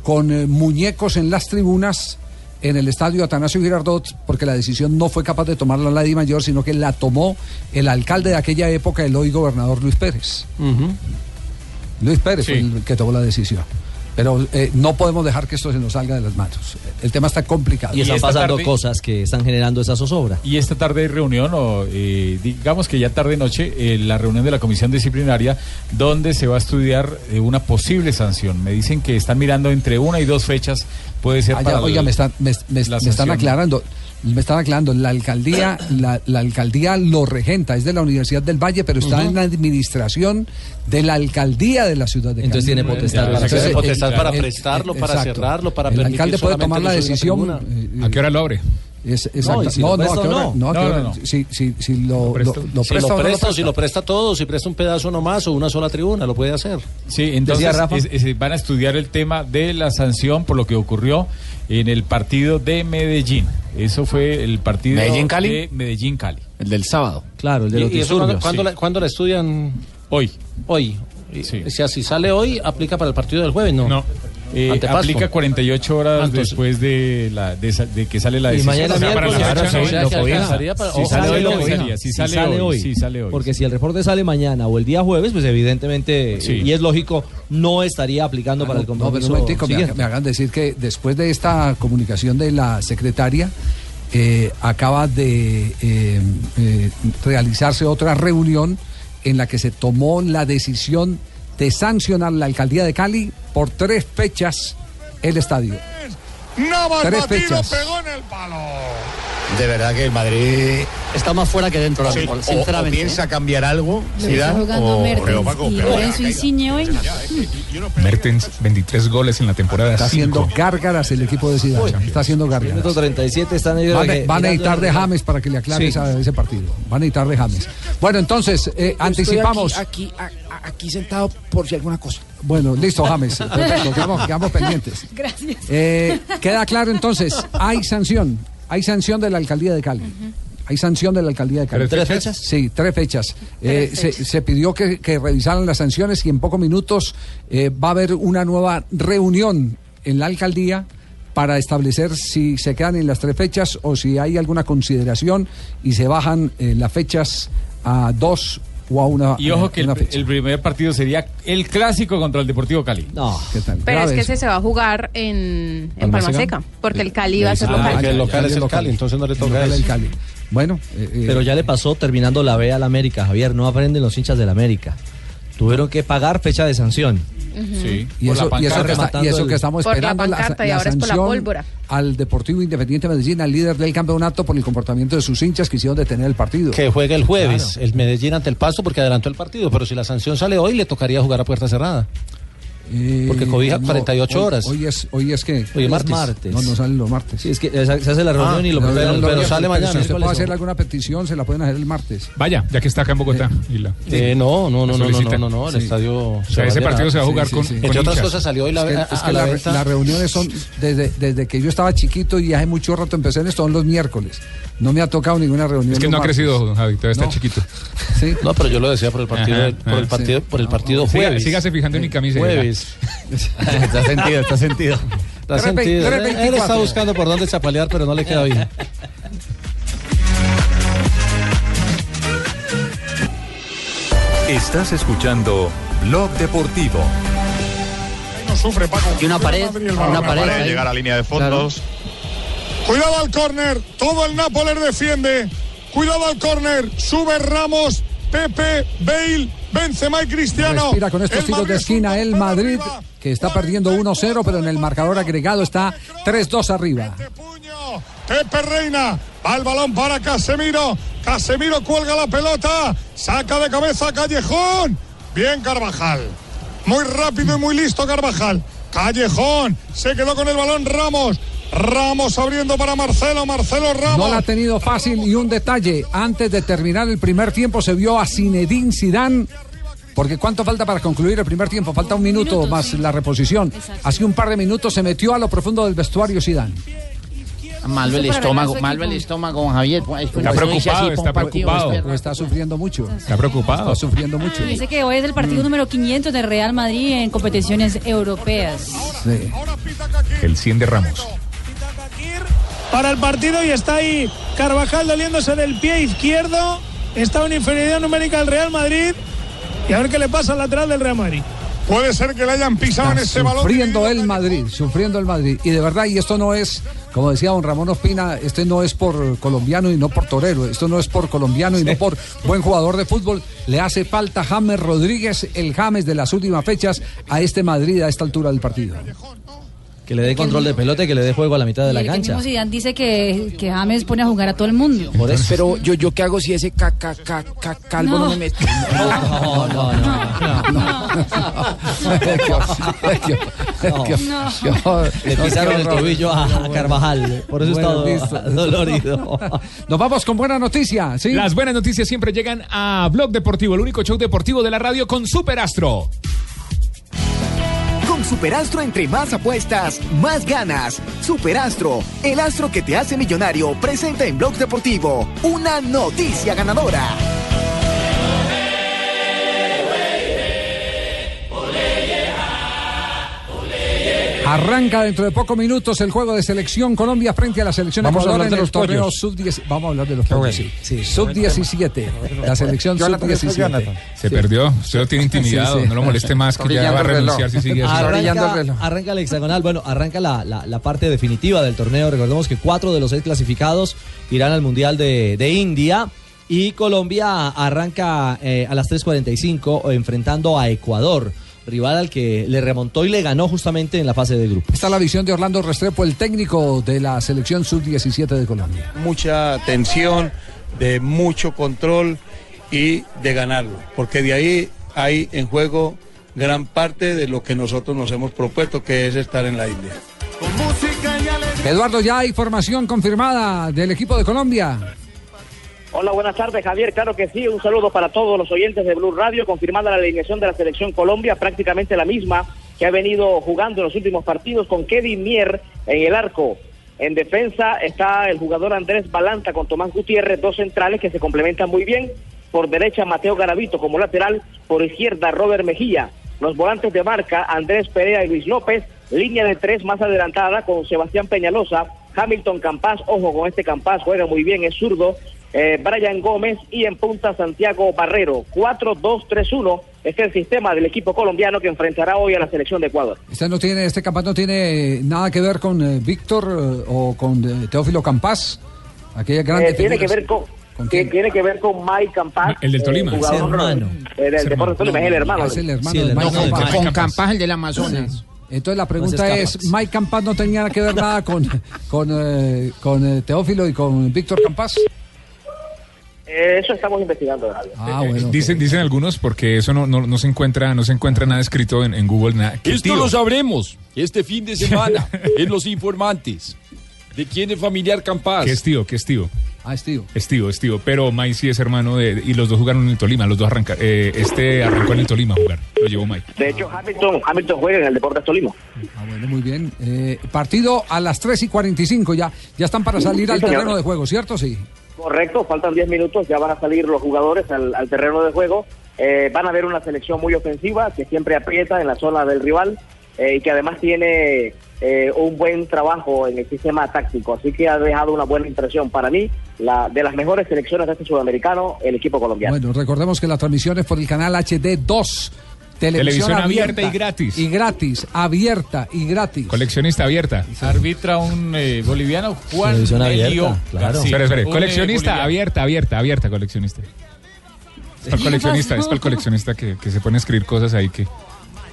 con muñecos en las tribunas en el estadio Atanasio Girardot, porque la decisión no fue capaz de tomarla la Di Mayor, sino que la tomó el alcalde de aquella época, el hoy gobernador Luis Pérez. Luis Pérez fue el que tomó la decisión. Pero eh, no podemos dejar que esto se nos salga de las manos. El tema está complicado. Y están pasando cosas que están generando esa zozobra. Y esta tarde hay reunión, o eh, digamos que ya tarde noche, eh, la reunión de la comisión disciplinaria, donde se va a estudiar eh, una posible sanción. Me dicen que están mirando entre una y dos fechas, puede ser Ah, ya, para oiga, el- me están, me, me- la me están aclarando. Me están aclarando, la alcaldía, la, la alcaldía lo regenta, es de la Universidad del Valle, pero está en la administración de la alcaldía de la ciudad de Cali. Entonces tiene potestad para hacer- Entonces, potestad el- para el- prestarlo, para exacto. cerrarlo, para El permitir alcalde puede tomar la decisión. eh, ¿A qué hora lo abre? Es, No, exacto. y si no, lo no, ¿a presta. Si, si, si lo, lo, lo si presta lo o no lo presta, si presta. lo presta todo, si presta un pedazo nomás o una sola tribuna, lo puede hacer. Sí, entonces Decía Rafa. es- es- van a estudiar el tema de la sanción por lo que ocurrió en el partido de Medellín. Eso fue el partido ¿Medellín-Cali? de Medellín-Cali. El del sábado. Claro, el de ¿Y, los y eso cuándo, Sí. la, cuándo la estudian? Hoy. Hoy. Y- O sea, si sale hoy, aplica para el partido del jueves, ¿no? No. Eh, aplica 48 horas Ah, después de, la, de, que sale la Y decisión. mañana O sea, para la fecha, o sea, ¿no? Lo podía. para- Si sale hoy, lo podía. Si Si sale hoy, si sale hoy. Porque si el reporte sale mañana o el día jueves, pues evidentemente, Sí. y es lógico, no estaría aplicando para el No, pero compromiso un momentico, me, me hagan decir que después de esta comunicación de la secretaria, eh, acaba de eh, eh, realizarse otra reunión en la que se tomó la decisión de sancionar la alcaldía de Cali por tres fechas el estadio. Navas Tres Batido fechas. pegó en el palo. De verdad que el Madrid está más fuera que dentro, Sí, o- sinceramente. O, piensa cambiar algo, Zidane, o Mertens Paco, y pero- Lorenzo Insigne hoy. Mertens, 23 goles en la temporada. Está haciendo cinco. gárgaras el equipo de Zidane. Está haciendo gárgaras. Minuto 37 están ahí. Van, a- que- van a mirando necesitar de. James para que le aclare Sí. ese partido. Van a necesitar de James. Bueno, entonces, eh, anticipamos. Aquí, aquí, aquí sentado por si alguna cosa. Bueno, listo, James. *laughs* Perfecto, quedamos, quedamos pendientes. Gracias. Eh, queda claro entonces, hay sanción. Hay sanción de la alcaldía de Cali. Hay sanción de la alcaldía de Cali. ¿Tres fechas? Sí, tres fechas. Eh, Tres se, fechas. se pidió que, que revisaran las sanciones y en pocos minutos eh, va a haber una nueva reunión en la alcaldía para establecer si se quedan en las tres fechas o si hay alguna consideración y se bajan eh, las fechas a dos o a una, Y ojo eh, que el, primer partido sería el clásico contra el Deportivo Cali. No, ¿qué tal? Pero es que eso. ese se va a jugar en, en ¿Palma Seca? Porque el Cali va a ser Ah, local. ya, el local ya, es el local. Cali, entonces no le toca el Cali. Bueno, eh, eh, Pero ya le pasó terminando la B al América, Javier. No aprenden los hinchas del América. Tuvieron que pagar fecha de sanción. Sí, Y eso, y, eso que está- pancarta. y eso que estamos Por esperando la, pancarta y la ahora es por la sanción pólvora. al Deportivo Independiente Medellín, al líder del campeonato por el comportamiento de sus hinchas que hicieron detener el partido. Que juegue el jueves, el Medellín ante el Pasto porque adelantó el partido, pero si la sanción sale hoy le tocaría jugar a puerta cerrada. Porque cobija Eh, no, 48 hoy- horas. Hoy es, hoy es que Hoy es martes. No, no salen los martes. Sí, es que se hace la reunión y lo pero, pero pero sale mañana. Si usted puede hacer alguna petición, se la pueden hacer el martes. Vaya, ya que está acá en Bogotá. y la- Eh, no, no, no, no, no, no, no, el Sí. estadio. O sea, ese partido se va a jugar con- con Entre otras hinchas. cosas salió hoy la, es que, es la las reuniones son, desde, desde que yo estaba chiquito y hace mucho rato empecé en esto, son los miércoles. No me ha tocado ninguna reunión. Es que no ha martes. crecido, don Javi, todavía está No. chiquito. *laughs* Sí. No, pero yo lo decía por el partido, Ajá, por el partido, sí. por el partido Siga- jueves. sígase fijando en mi camisa. Jueves. *laughs* está sentido, está sentido. Está sentido. Él- está buscando por dónde chapalear, pero no le queda bien. Estás escuchando Blog Deportivo. No sufre, Paco. Y una pared, una pared Para ahí. llegar a línea de fondos. Cuidado al córner, todo el Nápoles defiende. Cuidado al córner, sube Ramos, Pepe, Bale, Benzema y Cristiano. Respira con estos tiros de esquina el Madrid, que está perdiendo 1-0, pero en el marcador agregado está 3-2 arriba. Pepe Reina, va el balón para Casemiro. Casemiro cuelga la pelota, saca de cabeza a Callejón. Bien Carvajal. Muy rápido y muy listo Carvajal. Callejón, se quedó con el balón Ramos. Ramos abriendo para Marcelo, Marcelo Ramos. No la ha tenido fácil y un detalle, antes de terminar el primer tiempo se vio a Zinedine Zidane porque ¿cuánto falta para concluir el primer tiempo? Falta un minuto, más la reposición. Hace un par de minutos se metió a lo profundo del vestuario Zidane. Malo el estómago, malo el estómago, Javier. pues, Está preocupado, está preocupado. Lo está sufriendo mucho. Está preocupado. Está sufriendo mucho. Dice que hoy es el partido número 500 de Real Madrid en competiciones europeas. Sí. El 100 de Ramos. Para el partido y está ahí Carvajal doliéndose del pie izquierdo. Está una inferioridad numérica del Real Madrid. Y a ver qué le pasa al lateral del Real Madrid. Puede ser que le hayan pisado en ese balón. sufriendo el Madrid, sufriendo el Madrid. Y de verdad, y esto no es, como decía don Ramón Ospina, este no es por colombiano y no por torero, esto no es por colombiano y no por buen jugador de fútbol. Le hace falta James Rodríguez, el James de las últimas fechas, a este Madrid a esta altura del partido. Que le dé control de pelota y que le dé juego a la mitad de Y la el que cancha. mismo Zidane dice que, que James pone a jugar a todo el mundo. Por eso. Pero yo, yo qué hago si ese ca, ca, ca, ca- calvo no, No. me mete. No, no, no. Le pisaron el tobillo a, a Carvajal. Por eso Bueno, está listo. dolorido. Nos vamos con buena noticia, ¿sí? Las buenas noticias siempre llegan a Blog Deportivo, el único show deportivo de la radio con Superastro. Superastro entre más apuestas, más ganas. Superastro, el astro que te hace millonario, presenta en Blog Deportivo una noticia ganadora. Arranca dentro de pocos minutos el juego de selección Colombia frente a la selección Vamos a hablar en de el los torneo sub-10. Vamos a hablar de los pollos, bueno. sí. Sub-17. La selección sub-17. Jonathan. Se perdió. Usted lo tiene intimidado. Sí, sí. No lo moleste más, que ya va a renunciar si sigue. Arranca, arranca el hexagonal, bueno, arranca la, la- la parte definitiva del torneo. Recordemos que cuatro de los seis clasificados irán al Mundial de, de India. Y Colombia arranca eh, a las 3.45 enfrentando a Ecuador, rival al que le remontó y le ganó justamente en la fase de grupo. Está la visión de Orlando Restrepo, el técnico de la selección sub-17 de Colombia. mucha tensión, de mucho control y de ganarlo, porque de ahí hay en juego gran parte de lo que nosotros nos hemos propuesto, que es estar en la India. Eduardo, ya hay formación confirmada del equipo de Colombia. Hola, buenas tardes, Javier. Claro que sí, un saludo para todos los oyentes de Blue Radio. Confirmada la alineación de la selección Colombia, prácticamente la misma que ha venido jugando en los últimos partidos con Kevin Mier en el arco. En defensa está el jugador Andrés Balanta con Tomás Gutiérrez, dos centrales que se complementan muy bien. Por derecha, Mateo Garavito como lateral. Por izquierda, Robert Mejía. Los volantes de marca, Andrés Perea y Luis López. Línea de tres más adelantada con Sebastián Peñalosa. Hamilton Campas, ojo con este Campas, juega muy bien, es zurdo. Eh, Brian Gómez y en punta Santiago Barrero. 4-2-3-1. Este es el sistema del equipo colombiano que enfrentará hoy a la selección de Ecuador. Este no tiene, este campeón no tiene nada que ver con eh, Víctor eh, o con eh, Teófilo Campas. Aquella grande Eh, tiene que ver con que tiene que ver con Mike Campas. El del Tolima. eh, jugador, Es hermano. eh, del Deportes Tolima, es el hermano. Es el hermano Sí, de el hermano Campas. Mike Con Campas, el del Amazonas. Entonces la pregunta es. ¿Mike Campas no tenía que ver nada con, con, eh, con eh, Teófilo y con Víctor Campas? Eh, eso estamos investigando. Ah, Eh, bueno. Dicen, dicen algunos porque eso no, no, no se encuentra, no se encuentra nada escrito en, en Google. Nada. ¿Qué Esto tío? lo sabremos este fin de *laughs* semana en Los Informantes. ¿De quién es familiar Campas? ¿Qué es tío? ¿Qué es tío? Ah, es tío. Es tío, es tío. Pero Mike sí es hermano de. Y los dos jugaron en el Tolima. Los dos arranca, eh, este arrancó en el Tolima a jugar. Lo llevó Mike. De hecho, Hamilton, Hamilton juega en el Deportes Tolima. Ah, bueno, muy bien. Eh, partido a las 3 y 45 ya. Ya están para salir Sí, al señor. terreno de juego, ¿cierto? Sí. Correcto, faltan 10 minutos, ya van a salir los jugadores al, al terreno de juego. Eh, van a ver una selección muy ofensiva que siempre aprieta en la zona del rival eh, y que además tiene eh, un buen trabajo en el sistema táctico. Así que ha dejado una buena impresión para mí, la de las mejores selecciones de este sudamericano, el equipo colombiano. Bueno, recordemos que la transmisión es por el canal HD2. Televisión, Televisión abierta y gratis. Y gratis, abierta y gratis. Coleccionista abierta. Arbitra un eh, boliviano, Juan Televisión Elio abierta, claro. García. Espera, espera. Un, eh, Coleccionista abierta, abierta, abierta, coleccionista. Es para el coleccionista, es para el coleccionista que, que se pone a escribir cosas ahí que,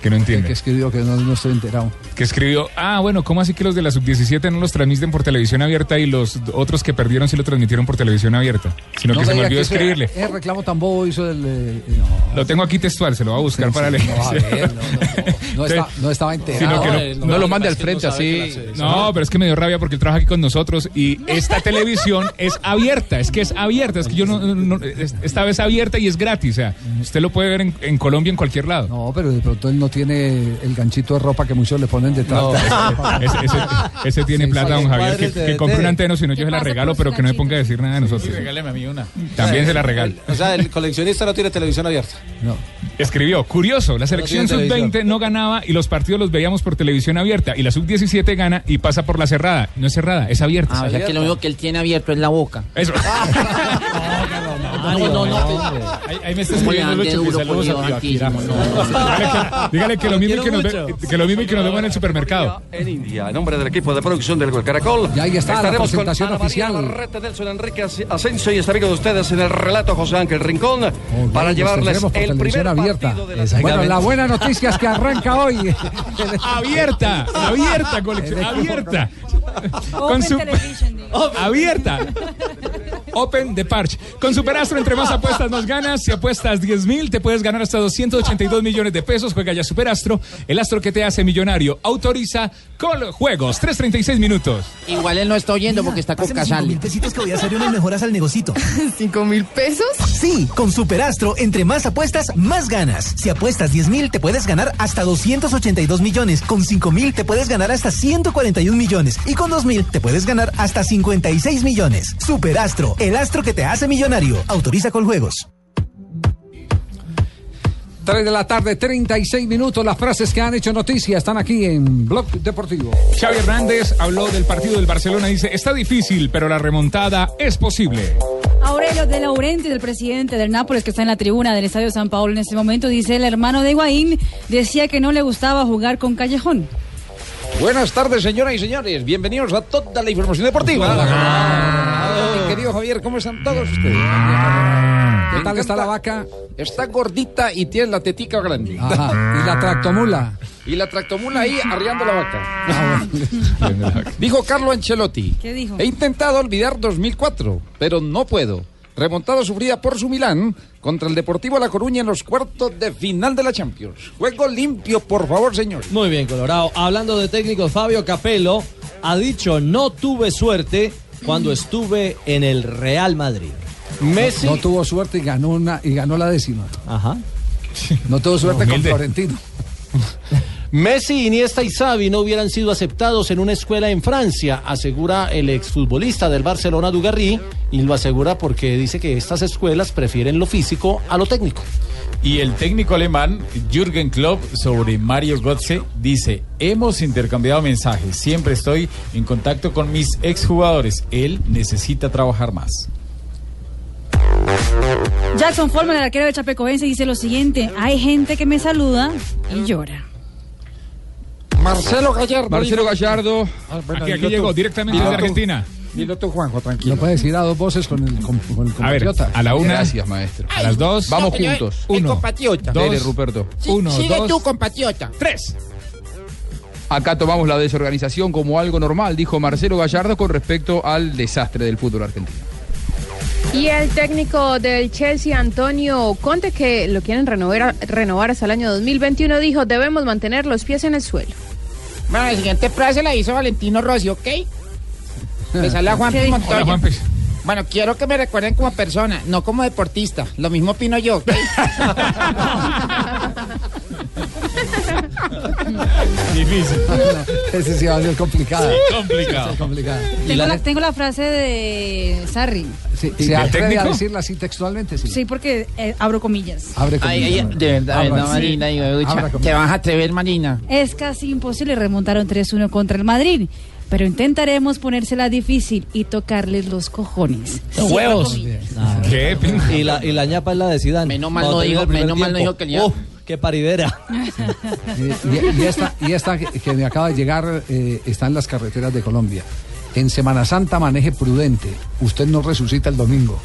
que no entiende. Que escribió que no, no estoy enterado. Que escribió, ah, bueno, ¿cómo así que los de la sub-17 no los transmiten por televisión abierta y los otros que perdieron sí lo transmitieron por televisión abierta? Sino No que se me olvidó escribirle. Ese reclamo tan bobo hizo el... eh, no. Lo tengo aquí textual, se lo voy a buscar para leer. No, a ver, no, no, no, *laughs* no está- no estaba enterado. Sino que No, no lo mande al frente así. No, pero es que me dio rabia porque él trabaja aquí con nosotros y *laughs* esta televisión es abierta, es que es abierta, es que yo no, no- no- es- esta vez abierta y es gratis, o sea, usted lo puede ver en, en Colombia en cualquier lado. No, pero de pronto él no tiene el ganchito de ropa que muchos le ponen detrás. No, ese, ese- ese tiene plata, don Javier, que, que compre una antena, si no yo se la regalo, pero que no me ponga a decir nada de nosotros. Regáleme a mí una. También se la regalo. O sea, el coleccionista no tiene televisión abierta. No. Escribió, curioso, la selección tiene sub-20 televisión. no ganaba y los partidos los veíamos por televisión abierta y la sub-17 gana y pasa por la cerrada. No es cerrada, es abierta. Ah, o sea que lo único que él tiene abierto es la boca. Eso. No, no, no. Ahí, me está ¿Cómo le escribiendo Lucho que saludos a Tibaquira. Dígale que lo mismo y que nos ve- que lo mismo y que nos vemos en el supermercado. En India, en nombre del equipo de producción del Gol Caracol. Y ahí está la estaremos con presentación María oficial. Navarrete, Nelson Enrique As- Asensio y está amigo de ustedes en el relato José Ángel Rincón para Los llevarles el primer abierta. partido de la Bueno, la buena noticia es que arranca hoy. *laughs* abierta, abierta, colección, abierta. Con su- *laughs* abierta. Open de Parch. Con Superastro, entre más apuestas, más ganas. Si apuestas 10 mil, te puedes ganar hasta 282 millones de pesos. Juega ya Superastro, el astro que te hace millonario. Autoriza con juegos. 3.36 minutos. Igual él no está oyendo porque está con Casale. mil pesitos que voy a hacer unas mejoras al negocito. *laughs* ¿Cinco mil pesos? Sí, con Superastro, entre más apuestas, más ganas. Si apuestas 10 mil, te puedes ganar hasta 282 millones. Con 5 mil, te puedes ganar hasta 141 millones. Y con 2 mil, te puedes ganar hasta 56 millones. Superastro, el astro que te hace millonario. Autoriza con juegos. 3 de la tarde, 36 minutos. Las frases que han hecho noticia están aquí en Blog Deportivo. Xavi Hernández habló del partido del Barcelona. Dice, está difícil, pero la remontada es posible. Aurelio De Laurenti, del presidente del Nápoles, que está en la tribuna del Estadio San Paulo en este momento, dice el hermano de Higuaín decía que no le gustaba jugar con Callejón. Buenas tardes, señoras y señores. Bienvenidos a toda la información deportiva. Mi querido Javier, ¿cómo están todos ustedes? ¿Qué tal está la vaca? Está gordita y tiene la tetica grande. Ajá. ¿Y la tractomula? Y la tractomula ahí arriando la vaca. Dijo Carlo Ancelotti. ¿Qué dijo? He intentado olvidar 2004, pero no puedo. Remontada sufrida por su Milán contra el Deportivo La Coruña en los cuartos de final de la Champions. Juego limpio, por favor, señor. Muy bien, Colorado. Hablando de técnicos, Fabio Capello ha dicho no tuve suerte cuando estuve en el Real Madrid. Messi. No, tuvo suerte y ganó una y ganó la décima. Ajá. No tuvo suerte con. Florentino. *laughs* Messi, Iniesta y Xavi no hubieran sido aceptados en una escuela en Francia, asegura el exfutbolista del Barcelona Dugarry, y lo asegura porque dice que estas escuelas prefieren lo físico a lo técnico. Y el técnico alemán Jürgen Klopp sobre Mario Götze dice, hemos intercambiado mensajes, siempre estoy en contacto con mis exjugadores, él necesita trabajar más. Jackson Foreman, el arquero de Chapecoense, dice lo siguiente: hay gente que me saluda y llora. Marcelo Gallardo. Marcelo Gallardo. Aquí, aquí llegó directamente desde Argentina. Dilo tú, Juanjo, tranquilo. Lo puede decir a dos voces con el, con, con el A ver, compatriota. a la una. Gracias, maestro. A las dos. Vamos juntos. El Uno. compatriota. Dos. Dele, Ruperto. Sí, Uno, sigue dos. tú, compatriota. Tres. Acá tomamos la desorganización como algo normal, dijo Marcelo Gallardo con respecto al desastre del fútbol argentino. Y el técnico del Chelsea, Antonio Conte, que lo quieren renovar, renovar hasta el año 2021, dijo, debemos mantener los pies en el suelo. Bueno, la siguiente frase la hizo Valentino Rossi, ¿ok? Le sale a *laughs* Juan. Montoya. Hola. Bueno, quiero que me recuerden como persona, no como deportista. Lo mismo opino yo, ¿ok? *laughs* Difícil. *laughs* Ese sí va a ser complicado. Sí, complicado. Tengo la, tengo la frase de Sarri. Sí, ¿Y ¿Se atreve a decirla así textualmente? Sí. Sí, porque eh, abro comillas. Abre Ay, ay, comillas. de verdad, no, sí. Marina, digo, comillas. te vas a atrever, Marina. Es casi imposible, remontaron 3-1 contra el Madrid. Pero intentaremos ponérsela difícil y tocarles los cojones. Los huevos. ¿Qué? Y la, y la ñapa es la de Zidane. Menos mal no dijo- menos mal no dijo que el ya- ¡Uf! ¡Qué paridera! *laughs* Y, y esta, y esta que, que me acaba de llegar eh, está en las carreteras de Colombia. En Semana Santa maneje prudente. Usted no resucita el domingo.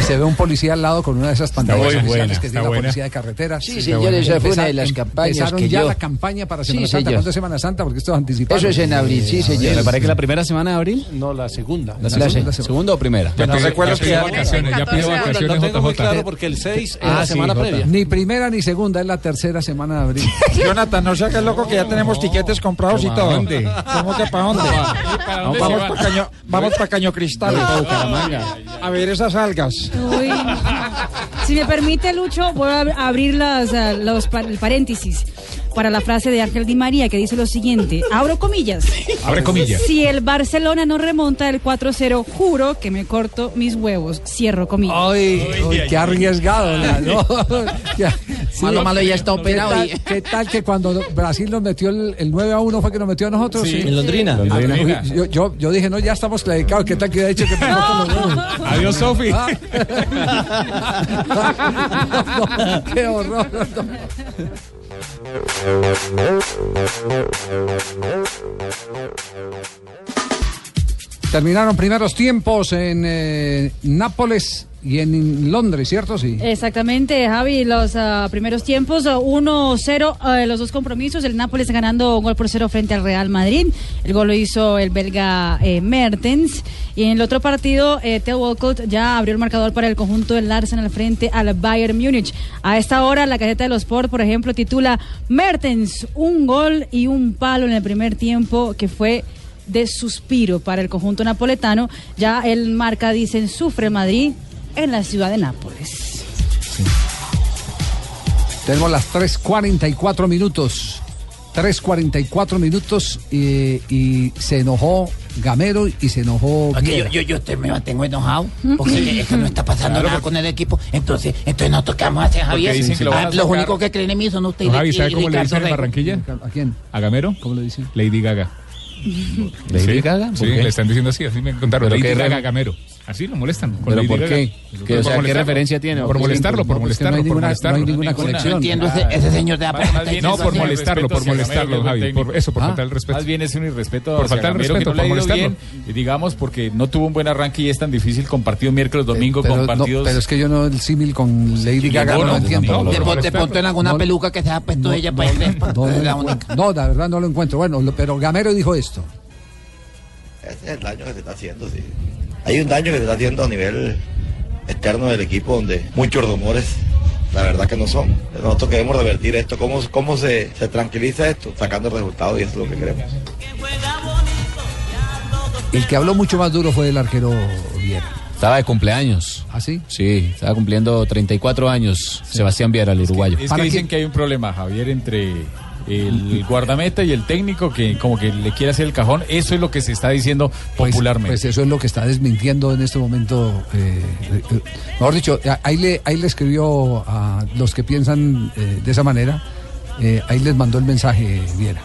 Y se ve un policía al lado con una de esas pantallas oficiales buena, que está tiene la buena. policía de carretera. Sí, señor, esa fue una de las campañas Empezaron que ya yo- la campaña para Semana Sí, Santa. ¿Cuándo es Semana Santa? Porque esto es anticipado. Eso es en abril, sí, señor. Me parece que la primera semana de abril. No, la segunda. La segunda, la segunda. ¿Segunda o primera? Ya No recuerdo ya pidió que- vacaciones, ya Lo vacaciones, tengo muy JJ. claro porque el 6 es Ah, la sí, semana previa. Ni primera ni segunda, es la tercera semana de abril. *laughs* Jonathan, no sea que es loco que ya tenemos tiquetes comprados y ¿Para todo. dónde? ¿Cómo que para dónde? ¿Para dónde Vamos para? Caño, vamos pa' Caño Cristal. A ver esas algas. Uy. Si me permite, Lucho, voy a ab- abrir las, ah, los el paréntesis para la frase de Ángel Di María que dice lo siguiente. Abro comillas. Abre comillas. Si el Barcelona no remonta el 4-0, juro que me corto mis huevos. Cierro comillas. Ay, uy, qué arriesgado. no. *laughs* Sí. Malo, malo, ya está ¿Qué operado. tal, y- qué tal que cuando Brasil nos metió el, el 9 a 1 fue que nos metió a nosotros? Sí. En Londrina. Ah, Londrina. uy, Yo, yo, yo dije, no, ya estamos clasificados. ¿Qué tal que hubiera dicho que *laughs* con los? Adiós, Sofi. Ah. *laughs* No, no, qué horror. no. Terminaron primeros tiempos en eh, Nápoles y en Londres, ¿cierto? Sí. Exactamente, Javi, los ah, primeros tiempos, ah, 1-0, ah, los dos compromisos, el Nápoles ganando un gol por cero frente al Real Madrid, el gol lo hizo el belga eh, Mertens, y en el otro partido, eh, Theo Walcott ya abrió el marcador para el conjunto del Arsenal frente al Bayern Múnich. A esta hora, la caseta de los Sport, por ejemplo, titula Mertens, un gol y un palo en el primer tiempo que fue de suspiro para el conjunto napoletano. Ya el marca dicen sufre Madrid en la ciudad de Nápoles. Tenemos las 3.44 minutos. 3.44 minutos y, y se enojó Gamero y se enojó. Aquí yo, yo, yo te me mantengo enojado porque es que no está pasando nada con el equipo. Entonces, entonces nosotros qué vamos a hacer, Javier. dicen que lo Ah, los únicos que creen en mí son ustedes No, Javi, y- ¿sabe y cómo le Ricardo dicen en. Barranquilla? ¿A quién? ¿A Gamero? ¿Cómo le dicen? Lady Gaga. ¿Lady Sí, Gaga? ¿Por Sí, qué? le están diciendo así, así me contaron. ¿Pero Lady Gaga Gamero. Así lo molestan. con ¿Pero Lady por qué? ¿Qué, o sea, ¿qué molestarlo. referencia tiene? Por molestarlo, por molestarlo, por ninguna- molestarlo. no hay ninguna No conexión. entiendo, ese, señor de No, por molestarlo, por molestarlo, Javi. Por eso, por Ah. faltar el respeto. Más bien es un irrespeto Por faltar el respeto, por molestarlo. y digamos porque no tuvo un buen arranque y es tan difícil con partido miércoles, domingo, Pero, con no, partidos... pero es que yo no el símil con Lady Gaga no, lo entiendo. Te, ponte en alguna peluca que se ha puesto ella para ir No, la verdad no lo encuentro. Bueno, pero Gamero dijo esto. Ese es el daño que se está haciendo, sí. Hay un daño que se está haciendo a nivel externo del equipo donde muchos rumores, la verdad que no son. Nosotros queremos revertir esto. ¿Cómo, cómo se, se tranquiliza esto? Sacando resultados y eso es lo que queremos. El que habló mucho más duro fue el arquero Viera. Estaba de cumpleaños. ¿Ah, sí? Sí, estaba cumpliendo 34 años Sebastián Viera, el uruguayo. Es que dicen que hay un problema, Javier, entre el guardameta y el técnico que como que le quiere hacer el cajón. Eso es lo que se está diciendo popularmente. Pues eso es lo que está desmintiendo en este momento. eh, eh, mejor dicho, ahí le, ahí le escribió a los que piensan eh, de esa manera, eh, ahí les mandó el mensaje Viera.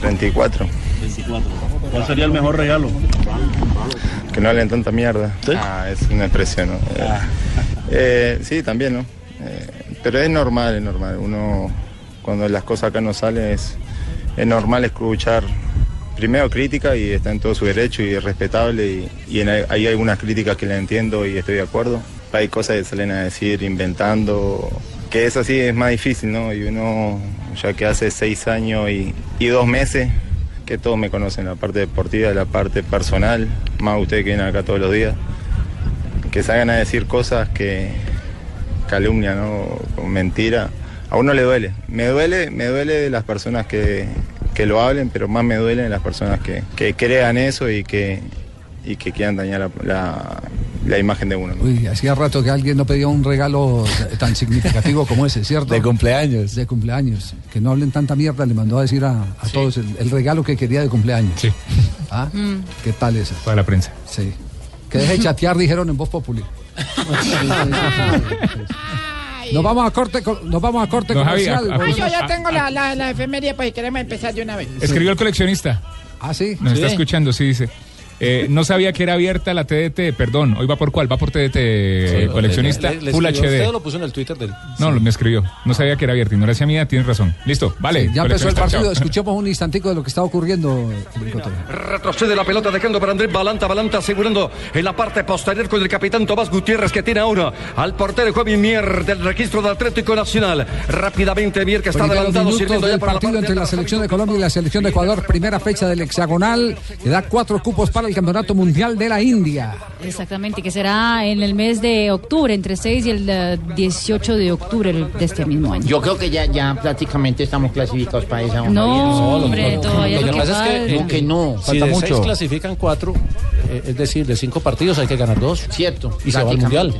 34. 24. ¿Cuál sería el mejor regalo? Que no hablen tanta mierda. Ah, es una expresión, ¿no? Eh, eh, sí, también, ¿no? Eh, pero es normal, es normal. Uno, cuando las cosas acá no salen, es, normal escuchar primero crítica y está en todo su derecho y es respetable y, hay algunas críticas que le entiendo y estoy de acuerdo. Hay cosas que salen a decir inventando, que eso sí es más difícil, ¿no? Y uno ya que hace seis años y, y dos meses que todos me conocen, la parte deportiva, la parte personal, más ustedes que vienen acá todos los días, que salgan a decir cosas que calumnia, ¿no? Mentira. A uno le duele. Me duele, me duele de las personas que, que lo hablen, pero más me duelen las personas que, que crean eso y que, y que quieran dañar la, la- la imagen de uno. ¿no? Uy, hacía rato que alguien no pedía un regalo tan significativo como ese, ¿cierto? De cumpleaños. De cumpleaños. Que no hablen tanta mierda, le mandó a decir a, a todos el, el regalo que quería de cumpleaños. Sí. ¿Ah? ¿Qué tal eso? Para la prensa. Sí. Que deje de chatear, dijeron en Voz Populi. *laughs* Nos vamos a corte, co- nos vamos a corte No, Javi, comercial. a- a- Ay, yo ya tengo la, la, la efeméride, pues queremos empezar de una vez. Escribió el coleccionista. Ah, sí. Nos está Sí. escuchando, sí, dice. Eh, no sabía que era abierta la TDT, perdón. Hoy va por cuál? Va por TDT, eh, coleccionista, Le- le- le Full escribió a usted o HD. lo puso en el Twitter del. No, me escribió. No sabía que era abierta. Ignorancia mía, tienes razón. Listo, vale. Ya empezó el partido. chao. Escuchemos un instantico de lo que está ocurriendo. Retrocede la pelota dejando para Andrés Balanta. Balanta asegurando en la parte posterior con el capitán Tomás Gutiérrez que tiene ahora al portero Juan Mier del registro del Atlético Nacional. Rápidamente Mier que está Primeros adelantado minutos sirviendo ya del para la partido entre la selección de Colombia y la selección de Ecuador, primera fecha del hexagonal, que da cuatro cupos para el Campeonato Mundial de la India. Exactamente, que será en el mes de octubre, entre 6 y el eh, 18 de octubre de este mismo año. Yo creo que ya, ya prácticamente estamos clasificados para esa. No, hombre, todavía Lo que que pasa es que, No, que no, si falta de mucho. seis clasifican cuatro, eh, es decir, de cinco partidos hay que ganar dos. Cierto. Y se va al mundial.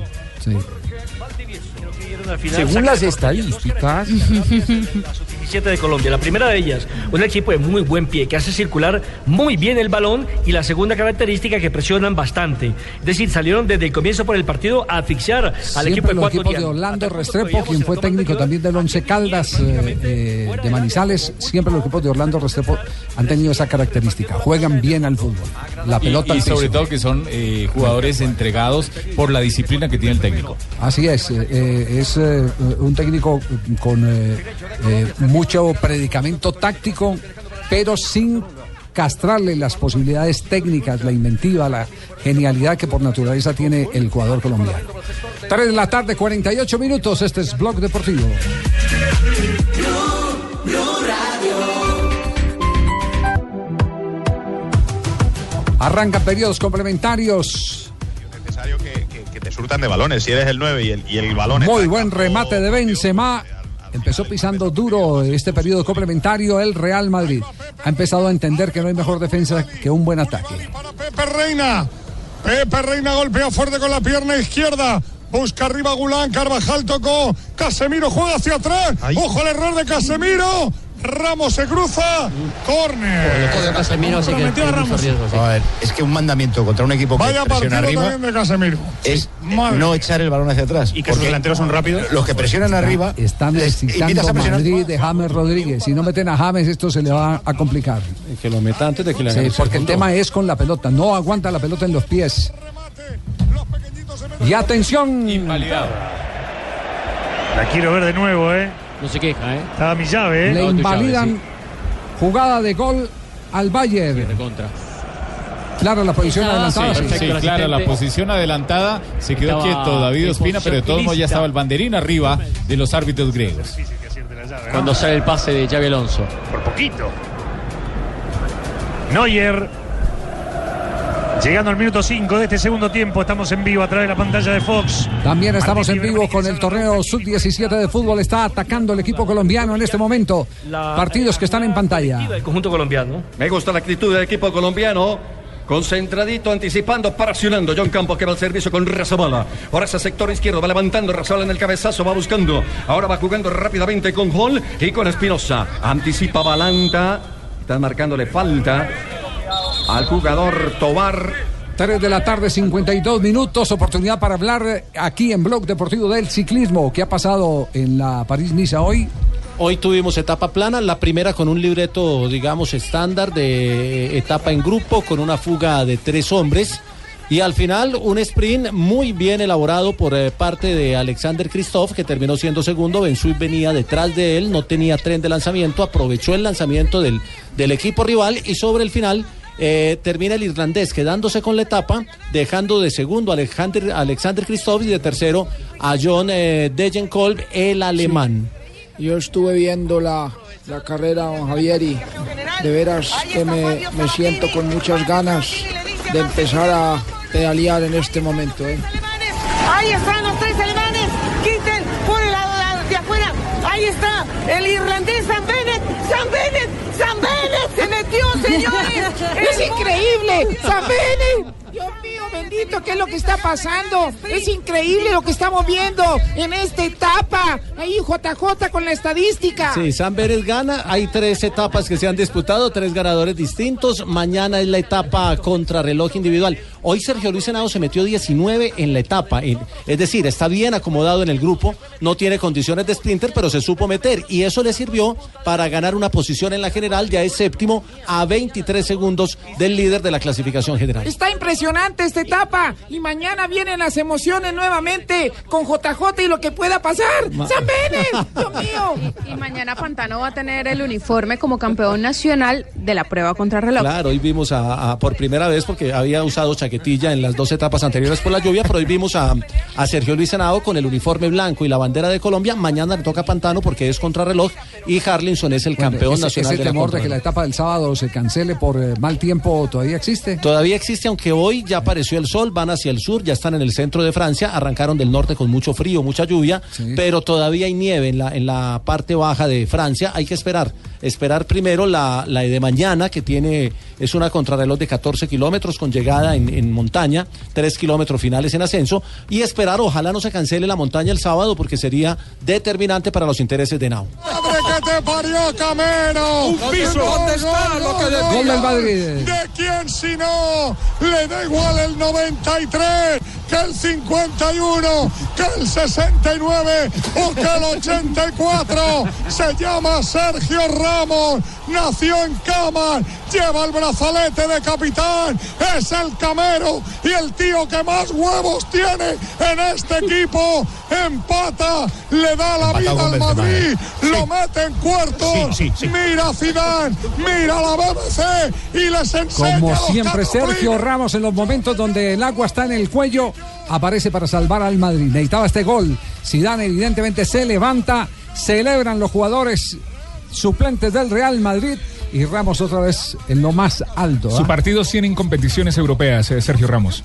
Según las estadísticas, *laughs* 17 de Colombia. La primera de ellas, un equipo de muy buen pie que hace circular muy bien el balón y la segunda característica que presionan bastante. Es decir, salieron desde el comienzo por el partido a asfixiar al Siempre equipo los equipos de. Orlando Restrepo, quien fue técnico también del Once Caldas eh, eh, de Manizales, siempre los equipos de Orlando Restrepo han tenido esa característica. Juegan bien al fútbol. La pelota y, al sobre todo que son eh, jugadores entregados por la disciplina que tiene el técnico. Así es, eh, es eh, un técnico con eh, eh, mucho predicamento táctico, pero sin castrarle las posibilidades técnicas, la inventiva, la genialidad que por naturaleza tiene el jugador colombiano. 3 de la tarde, 48 minutos, este es Blog Deportivo. Arrancan periodos complementarios. que te surtan de balones. Si eres el 9 y el, y el balón Muy buen remate de Benzema. Empezó pisando duro este periodo complementario el Real Madrid. Ha empezado a entender que no hay mejor defensa que un buen ataque. Pepe Reina. Pepe Reina golpea fuerte con la pierna izquierda. Busca arriba Gulán, Carvajal tocó. Casemiro juega hacia atrás. Ojo al error de Casemiro. Ramos se cruza. Córner. A Ramos. A ver, es que un mandamiento contra un equipo que Vaya partido presiona arriba también de Casemiro. es Madre. no echar el balón hacia atrás. Y que sus Porque delanteros son rápidos. Los que presionan arriba Están necesitando a. Madrid de James Rodríguez. Si no meten a James, esto se le va a complicar. Que lo meta antes de que le hagan Sí, porque el tema es con la pelota. No aguanta la pelota en los pies. Y atención. La quiero ver de nuevo, ¿eh? No se queja, ¿eh? Estaba mi llave, ¿eh? Le invalidan jugada de gol al Bayern. Claro, la posición adelantada. Sí, sí, claro, la posición adelantada se quedó Estaba quieto David Ospina, pero de todos modos ya estaba el banderín arriba de los árbitros griegos. Cuando sale el pase de Xavi Alonso. Por poquito. Neuer. Llegando al minuto 5 de este segundo tiempo, estamos en vivo a través de la pantalla de Fox. También estamos en vivo con el torneo sub-17 de fútbol. Está atacando el equipo colombiano en este momento. Partidos que están en pantalla. El conjunto colombiano. Me gusta la actitud del equipo colombiano. Concentradito, anticipando, presionando. John Campos que va al servicio con Razabala. Ahora ese sector izquierdo va levantando. Razabala en el cabezazo, va buscando. Ahora va jugando rápidamente con Hall y con Espinosa. Anticipa Balanta. Están marcándole falta al jugador Tobar. 3 de la tarde, 52 minutos. Oportunidad para hablar aquí en Blog Deportivo del Ciclismo. ¿Qué ha pasado en la París-Niza hoy? Hoy tuvimos etapa plana, la primera con un libreto, digamos, estándar de etapa en grupo, con una fuga de tres hombres. Y al final, un sprint muy bien elaborado por eh, parte de Alexander Kristoff, que terminó siendo segundo. Bensuit venía detrás de él, no tenía tren de lanzamiento, aprovechó el lanzamiento del, del equipo rival y sobre el final. Eh, termina el irlandés quedándose con la etapa, dejando de segundo a Alexander, Alexander Kristoff y de tercero a John eh, Degenkolb, el alemán. Yo estuve viendo la, la carrera, don Javier, y de veras que me, me siento con muchas ganas de empezar a pedalear en este momento. ¿eh? Ahí están los tres alemanes. Quiten por el lado de afuera. Ahí está el irlandés San Bennett. San Bennett. San Bennett metió, señores. *laughs* ¡Es increíble! ¡San ¿qué es lo que está pasando? Es increíble lo que estamos viendo en esta etapa. Ahí JJ con la estadística. Sí, San Pérez gana. Hay tres etapas que se han disputado, tres ganadores distintos. Mañana es la etapa contra reloj individual. Hoy Sergio Luis Henao se metió 19 en la etapa. es decir, está bien acomodado en el grupo, no tiene condiciones de sprinter, pero se supo meter. Y eso le sirvió para ganar una posición en la general. Ya es séptimo a 23 segundos del líder de la clasificación general. Está impresionante esta etapa. Y mañana vienen las emociones nuevamente con JJ y lo que pueda pasar. Ma- ¡San Bennett! ¡Dios *laughs* mío! Y mañana Pantano va a tener el uniforme como campeón nacional de la prueba contra reloj. Claro, hoy vimos a, a- por primera vez, porque había usado chaquetilla en las dos etapas anteriores por la lluvia, pero hoy vimos a, a Sergio Luis Henao con el uniforme blanco y la bandera de Colombia. Mañana le toca Pantano porque es contrarreloj y Harlinson es el campeón ese, nacional ese de la temor de que la etapa del sábado se cancele por eh, mal tiempo todavía existe. Todavía existe, aunque hoy ya apareció el sol, van hacia el sur, ya están en el centro de Francia, arrancaron del norte con mucho frío, mucha lluvia, pero todavía hay nieve en la, en la parte baja de Francia. Hay que esperar, esperar primero la, la de mañana, que tiene, es una contrarreloj de 14 kilómetros con llegada en, en montaña, 3 kilómetros finales en ascenso, y esperar, ojalá no se cancele la montaña el sábado, porque sería determinante para los intereses de Nau. ¡Madre que te parió, Camero! Un piso. ¿Dónde está lo que decía? ¿De quién si no? Le da igual el 93 que el 51, que el 69 o que el 84. Se llama Sergio Ramos, nació en Camas, lleva el brazalete de capitán, es el Camero y el tío que más huevos tiene en este equipo. Empata, le da la Empatado vida al Madrid, ¿eh? lo mete en cuartos. Sí, sí, sí. Mira a Zidane, mira a la BBC y les enseña Como siempre. Sergio Ramos en los momentos donde el agua está en el cuello, aparece para salvar al Madrid. Necesitaba este gol. Zidane evidentemente se levanta, celebran los jugadores suplentes del Real Madrid y Ramos otra vez en lo más alto. ¿ah? Su partido 100 en competiciones europeas, eh, Sergio Ramos.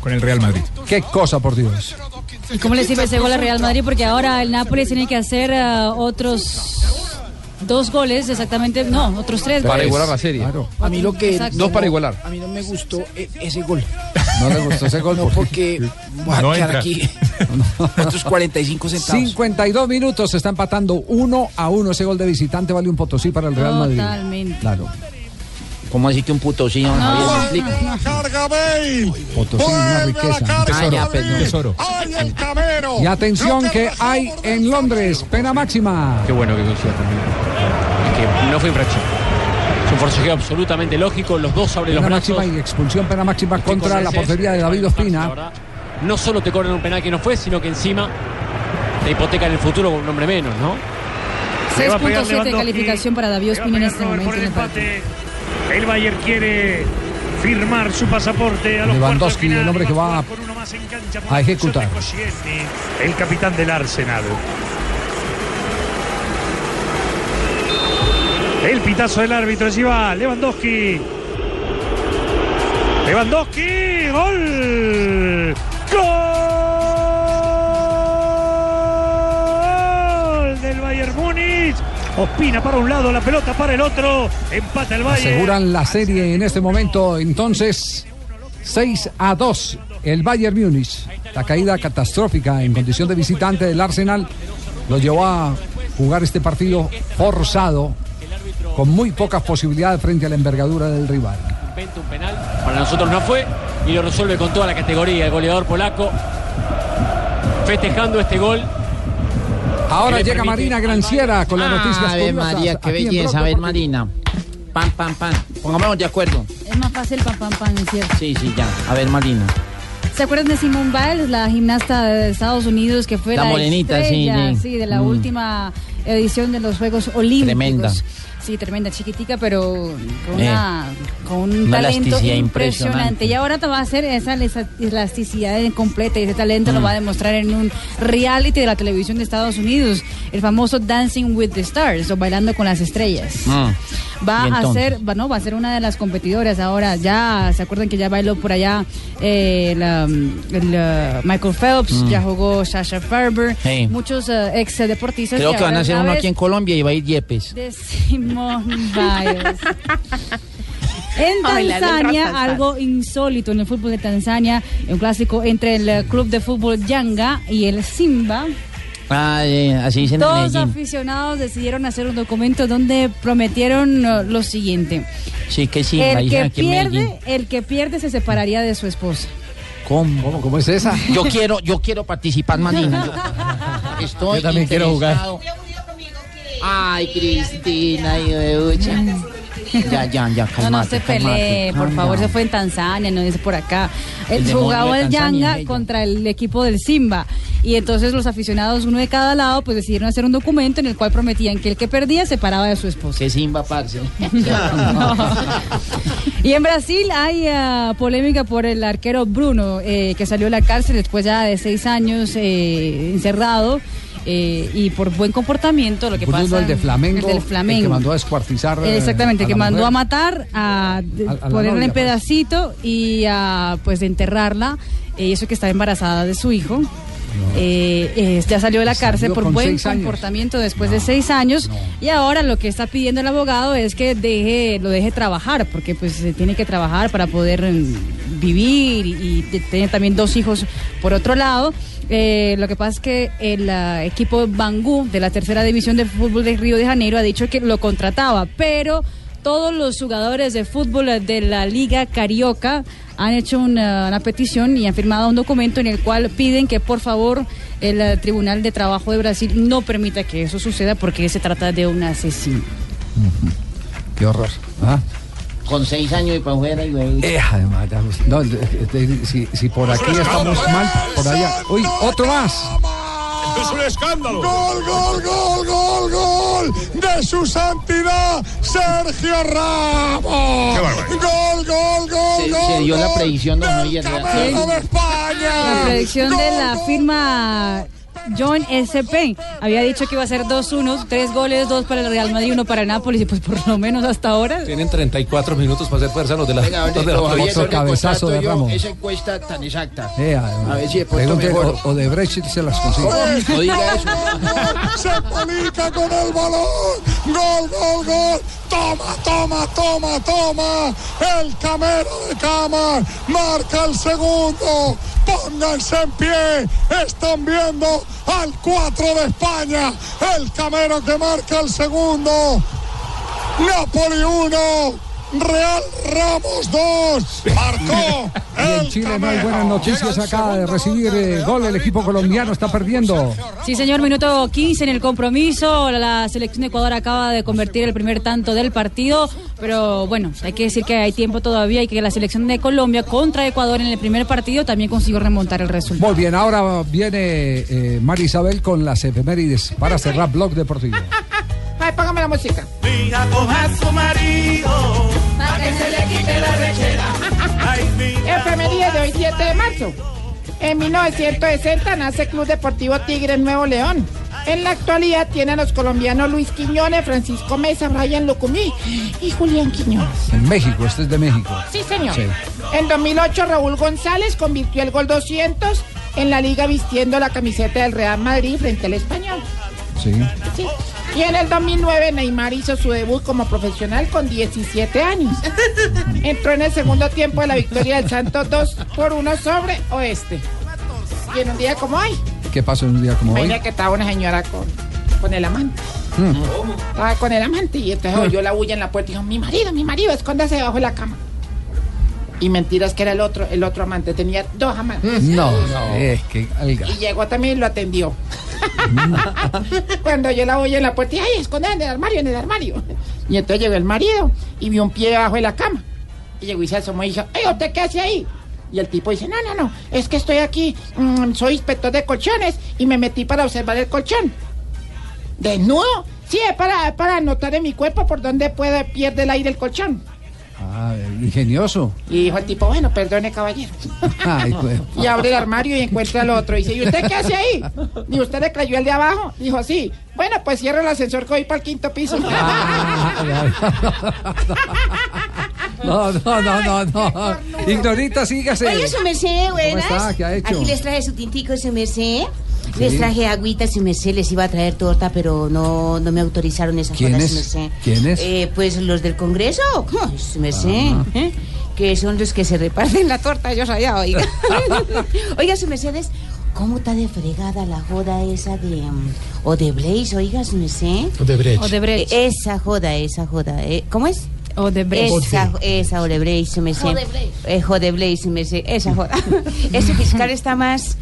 Con el Real Madrid. Qué cosa, por Dios. ¿Y cómo le sirve ese gol al Real Madrid? Porque ahora el Nápoles tiene que hacer ah, otros dos goles, exactamente, no, otros tres Para goles. igualar la serie. A mí lo que. Exacto. Dos para igualar. A mí no me gustó e- ese gol. *laughs* No le gustó ese gol No, porque voy a No quedar entra. aquí. *laughs* *laughs* Otros 45 centavos. 52 minutos se está empatando uno a uno. Ese gol de visitante vale un potosí para el Real Madrid. Totalmente. Claro. ¿Cómo así que un puto sí? No, Javier, me explica. La carga Bale. Potosí, una Vuelve a la riqueza. carga pues, tesoro. ¡Ay, el Camero! Y atención que hay en Londres, pena máxima. Qué bueno que coincida también. Que no fue infracción. Es un forcejeo absolutamente lógico, los dos sobre los Pena brazos. máxima y expulsión, pena máxima contra la portería de David Ospina. No solo te cobran un penal que no fue, sino que encima te hipotecan el futuro con un hombre menos, ¿no? Le va a 6.7 pegar de calificación para David Ospina en este momento. el en el partido. empate. El Bayern quiere firmar su pasaporte a los Lewandowski, cuartos de final. el hombre que va cancha a la ejecutar. el capitán del Arsenal. El pitazo del árbitro, allí va Lewandowski. Lewandowski, gol. Gol del Bayern Múnich. Ospina para un lado, la pelota para el otro. Empata el Bayern. Aseguran la serie en este momento, entonces 6 a 2. El Bayern Múnich, la caída catastrófica en condición de visitante del Arsenal, lo llevó a jugar este partido forzado, con muy pocas posibilidades frente a la envergadura del rival. Inventa un penal, para nosotros no fue, y lo resuelve con toda la categoría. El goleador polaco festejando este gol. Ahora llega Marina Granciera con las noticias A ver, María, qué belleza. A ver. Marina. Pam, pam, pam. Pongámonos de acuerdo. Es más fácil pam pam pam, es cierto. Sí, sí, ya. A ver, Marina. ¿Se acuerdan de Simone Biles, la gimnasta de Estados Unidos que fue La la, morenita, sí, estrella, sí. de la Mm. última edición de los Juegos Olímpicos? Tremenda. Sí, tremenda, chiquitica, pero con, Eh, una, con un una talento impresionante. impresionante. Y ahora te va a hacer esa elasticidad completa y ese talento Mm. lo va a demostrar en un reality de la televisión de Estados Unidos, el famoso Dancing with the Stars o Bailando con las Estrellas. Mm. Va a ser, va, no, va a ser una de las competidoras ahora. Ya se acuerdan que ya bailó por allá eh, la- el, uh, Michael Phelps, Mm. ya jugó Sasha Farber, Sí. muchos uh, ex deportistas. Creo que van a hacer uno aquí en Colombia y va a ir Yepes. de Biles. En Tanzania, algo insólito en el fútbol de Tanzania, un clásico entre el eh, club de fútbol Yanga y el Simba. Ah, eh, así dicen en Dos Medellín. aficionados decidieron hacer un documento donde prometieron uh, lo siguiente. Sí, que sí, el, que en pierde, el que pierde se separaría de su esposa. ¿Cómo? ¿Cómo es esa? Yo quiero, yo quiero participar, Marina. *laughs* Yo estoy Yo también quiero jugar. Ay, Cristina, y beucha. Ya, ya, ya, No, calmate, no se pelee, por favor, se fue en Tanzania, no dice por acá. El Él demonio jugaba el Yanga contra el equipo del Simba. Y entonces los aficionados, uno de cada lado, pues decidieron hacer un documento en el cual prometían que el que perdía se paraba de su esposa. Que Simba, parce. *laughs* Y en Brasil hay ah, polémica por el arquero Bruno, eh, que salió de la cárcel después ya de seis años eh, encerrado. Eh, y por buen comportamiento, lo que Bruno, pasa. el de Flamengo, El del el Flamengo. que mandó a descuartizar. eh, Exactamente, que mandó mujer. a matar, a, A- a la ponerla en pues. pedacito y a pues enterrarla. eh, eso que está embarazada de su hijo. Eh, eh, ya salió de la Salió cárcel por buen comportamiento después de seis años y ahora lo que está pidiendo el abogado es que deje lo deje trabajar porque pues se tiene que trabajar para poder mm, vivir y, y también dos hijos por otro lado Eh, lo que pasa es que el ah, equipo Bangú de la tercera división de fútbol de Río de Janeiro ha dicho que lo contrataba pero todos los jugadores de fútbol de la Liga Carioca han hecho una, una petición y han firmado un documento en el cual piden que por favor el eh, Tribunal de Trabajo de Brasil no permita que eso suceda porque se trata de un asesino. Qué horror. Ah. Con seis años y para afuera y luego. Eh, además, no, de- de- si, si por aquí estamos mal, por allá. Uy, otro más. Es un escándalo. Gol, gol, gol, gol, gol de su santidad Sergio Ramos. Gol, gol, gol, Se, gol. se dio la predicción, de España. La predicción de la firma John SP había dicho que iba a ser 2-1, tres goles, dos para el Real Madrid, uno para el Nápoles y pues por lo menos hasta ahora. Tienen 34 minutos para hacer fuerza los de la, Venga, a ver, los de la don Javier, otro ¿dónde cabezazo de Ramos. Esa encuesta tan exacta. Eh, además. A ver si de pronto Pregunte, mejor. o, o de Brecht se las consigue. No diga eso. *laughs* Se polica con el balón. Gol, gol, gol. Toma, toma, toma, toma. El camero de cama marca el segundo. Pónganse en pie. Están viendo al 4 de España. El camero que marca el segundo. Napoli 1. Real Ramos 2. Marcó. *laughs* Y en Chile no hay buenas noticias. Acaba de recibir eh, gol. El equipo colombiano está perdiendo. Sí, señor, minuto 15 en el compromiso. La selección de Ecuador acaba de convertir el primer tanto del partido, pero bueno, hay que decir que hay tiempo todavía y que la selección de Colombia contra Ecuador en el primer partido también consiguió remontar el resultado. Muy bien, ahora viene eh, María Isabel con las efemérides para cerrar Blog Deportivo. *laughs* Ay, póngame la música. Hija, coja a su marido. Que se le quite la rechera. Efeméride de hoy, 7 de marzo. En 1960 nace Club Deportivo Tigres Nuevo León. En la actualidad tiene a los colombianos Luis Quiñones, Francisco Mesa, Brian Locumí y Julián Quiñones. En México, este es de México. Sí, señor. Sí. En 2008 Raúl González convirtió el gol 200 en la liga vistiendo la camiseta del Real Madrid frente al Español. Sí. Sí. Y en el 2009 Neymar hizo su debut como profesional con 17 años. *laughs* Entró en el segundo tiempo de la victoria del Santos 2 por 1 sobre Oeste. Y en un día como hoy, ¿Qué pasó en un día como hoy? imagina que estaba una señora con, con el amante. Mm. Estaba con el amante y entonces oyó la bulla en la puerta y dijo, mi marido, mi marido, escóndase debajo de la cama. Y mentiras que era el otro, el otro amante, tenía dos amantes. No, no, es que alga. Y llegó también y lo atendió. *laughs* Cuando yo la oí en la puerta, dije, ay, escondida en el armario, en el armario. Y entonces llegó el marido y vio un pie debajo de la cama. Y llegó y se asomó y dijo, ¡Ey, usted qué hace ahí! Y el tipo dice, no, no, no, es que estoy aquí, mm, soy inspector de colchones y me metí para observar el colchón. ¿Desnudo? Sí, es para, para notar en mi cuerpo por dónde puede pierde el aire el colchón. Ah, ingenioso. Y dijo el tipo, bueno, perdone, caballero. *laughs* Ay, pues. Y abre el armario y encuentra al otro. Y dice, ¿y usted qué hace ahí? ¿Y usted le creyó el de abajo? Dijo, sí. Bueno, pues cierra el ascensor que voy para el quinto piso. *laughs* No, no, no, no, no. Ignorita, sígase. Oiga, su merced, buenas. está? ¿Qué ha hecho? Aquí les traje su tintico, su merced. Sí. Les traje agüita, su merced. Les iba a traer torta, pero no, no me autorizaron esa ¿Quién joda, es? su merced. ¿Quién es? Eh, pues los del Congreso, merced. Ah. ¿eh? Que son los que se reparten la torta, yo allá, oiga. *laughs* oiga, su mercedes. ¿Cómo está de fregada la joda esa de um, Odebrecht, oiga, su merced? Odebrecht. Odebrecht. Eh, Esa joda, esa joda. eh, ¿Cómo es? Odebrecht. Esa, esa Odebrecht, su merced. Odebrecht. Eh, Odebrecht, su merced. Esa joda. *laughs* Ese fiscal está más...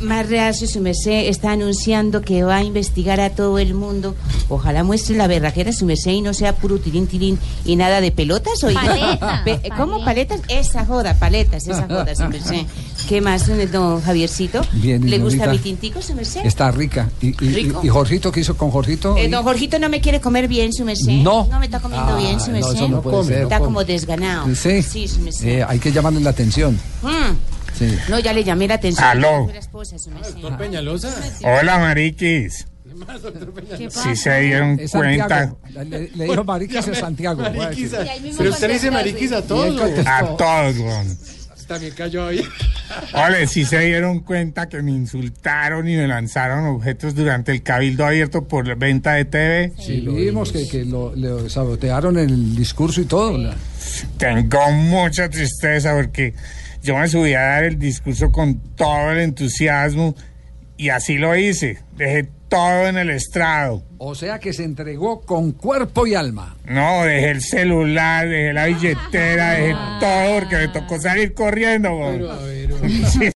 Más reacio, su merced, está anunciando que va a investigar a todo el mundo. Ojalá muestre la berraquera, su merced, y no sea puro tirín, tirín y nada de pelotas. Paleta, ¿Cómo paletas? Esa joda, paletas, esa joda, su merced. ¿Qué más, don Javiercito? Bien, ¿Le gusta mi tintico, su merced? Está rica. ¿Y, y, Rico. y Jorgito qué hizo con Jorgito? Eh, don Jorgito no me quiere comer bien, su merced. No. No me está comiendo Ah, bien, su no, merced. eso no puede ser. Está No como desganado. Sí. Sí, su merced. Eh, hay que llamarle la atención. Mm. Sí. No, ya le llamé la atención. Aló. La esposa, su merced. Peñalosa. Hola, mariquis. Si se dieron Es cuenta. Le, le dijo Mariquis a Santiago. voy a. Pero usted dice mariquis a todos. A todos, weón. También cayó ahí. *laughs* Ole, si se dieron cuenta que me insultaron y me lanzaron objetos durante el cabildo abierto por venta de TV. Sí, vimos que, que lo, le sabotearon el discurso y todo. la- Tengo mucha tristeza porque yo me subí a dar el discurso con todo el entusiasmo y así lo hice. Dejé todo en el estrado. O sea que se entregó con cuerpo y alma. No, dejé el celular, dejé la billetera, dejé todo porque me tocó salir corriendo. weón. *laughs* Sí.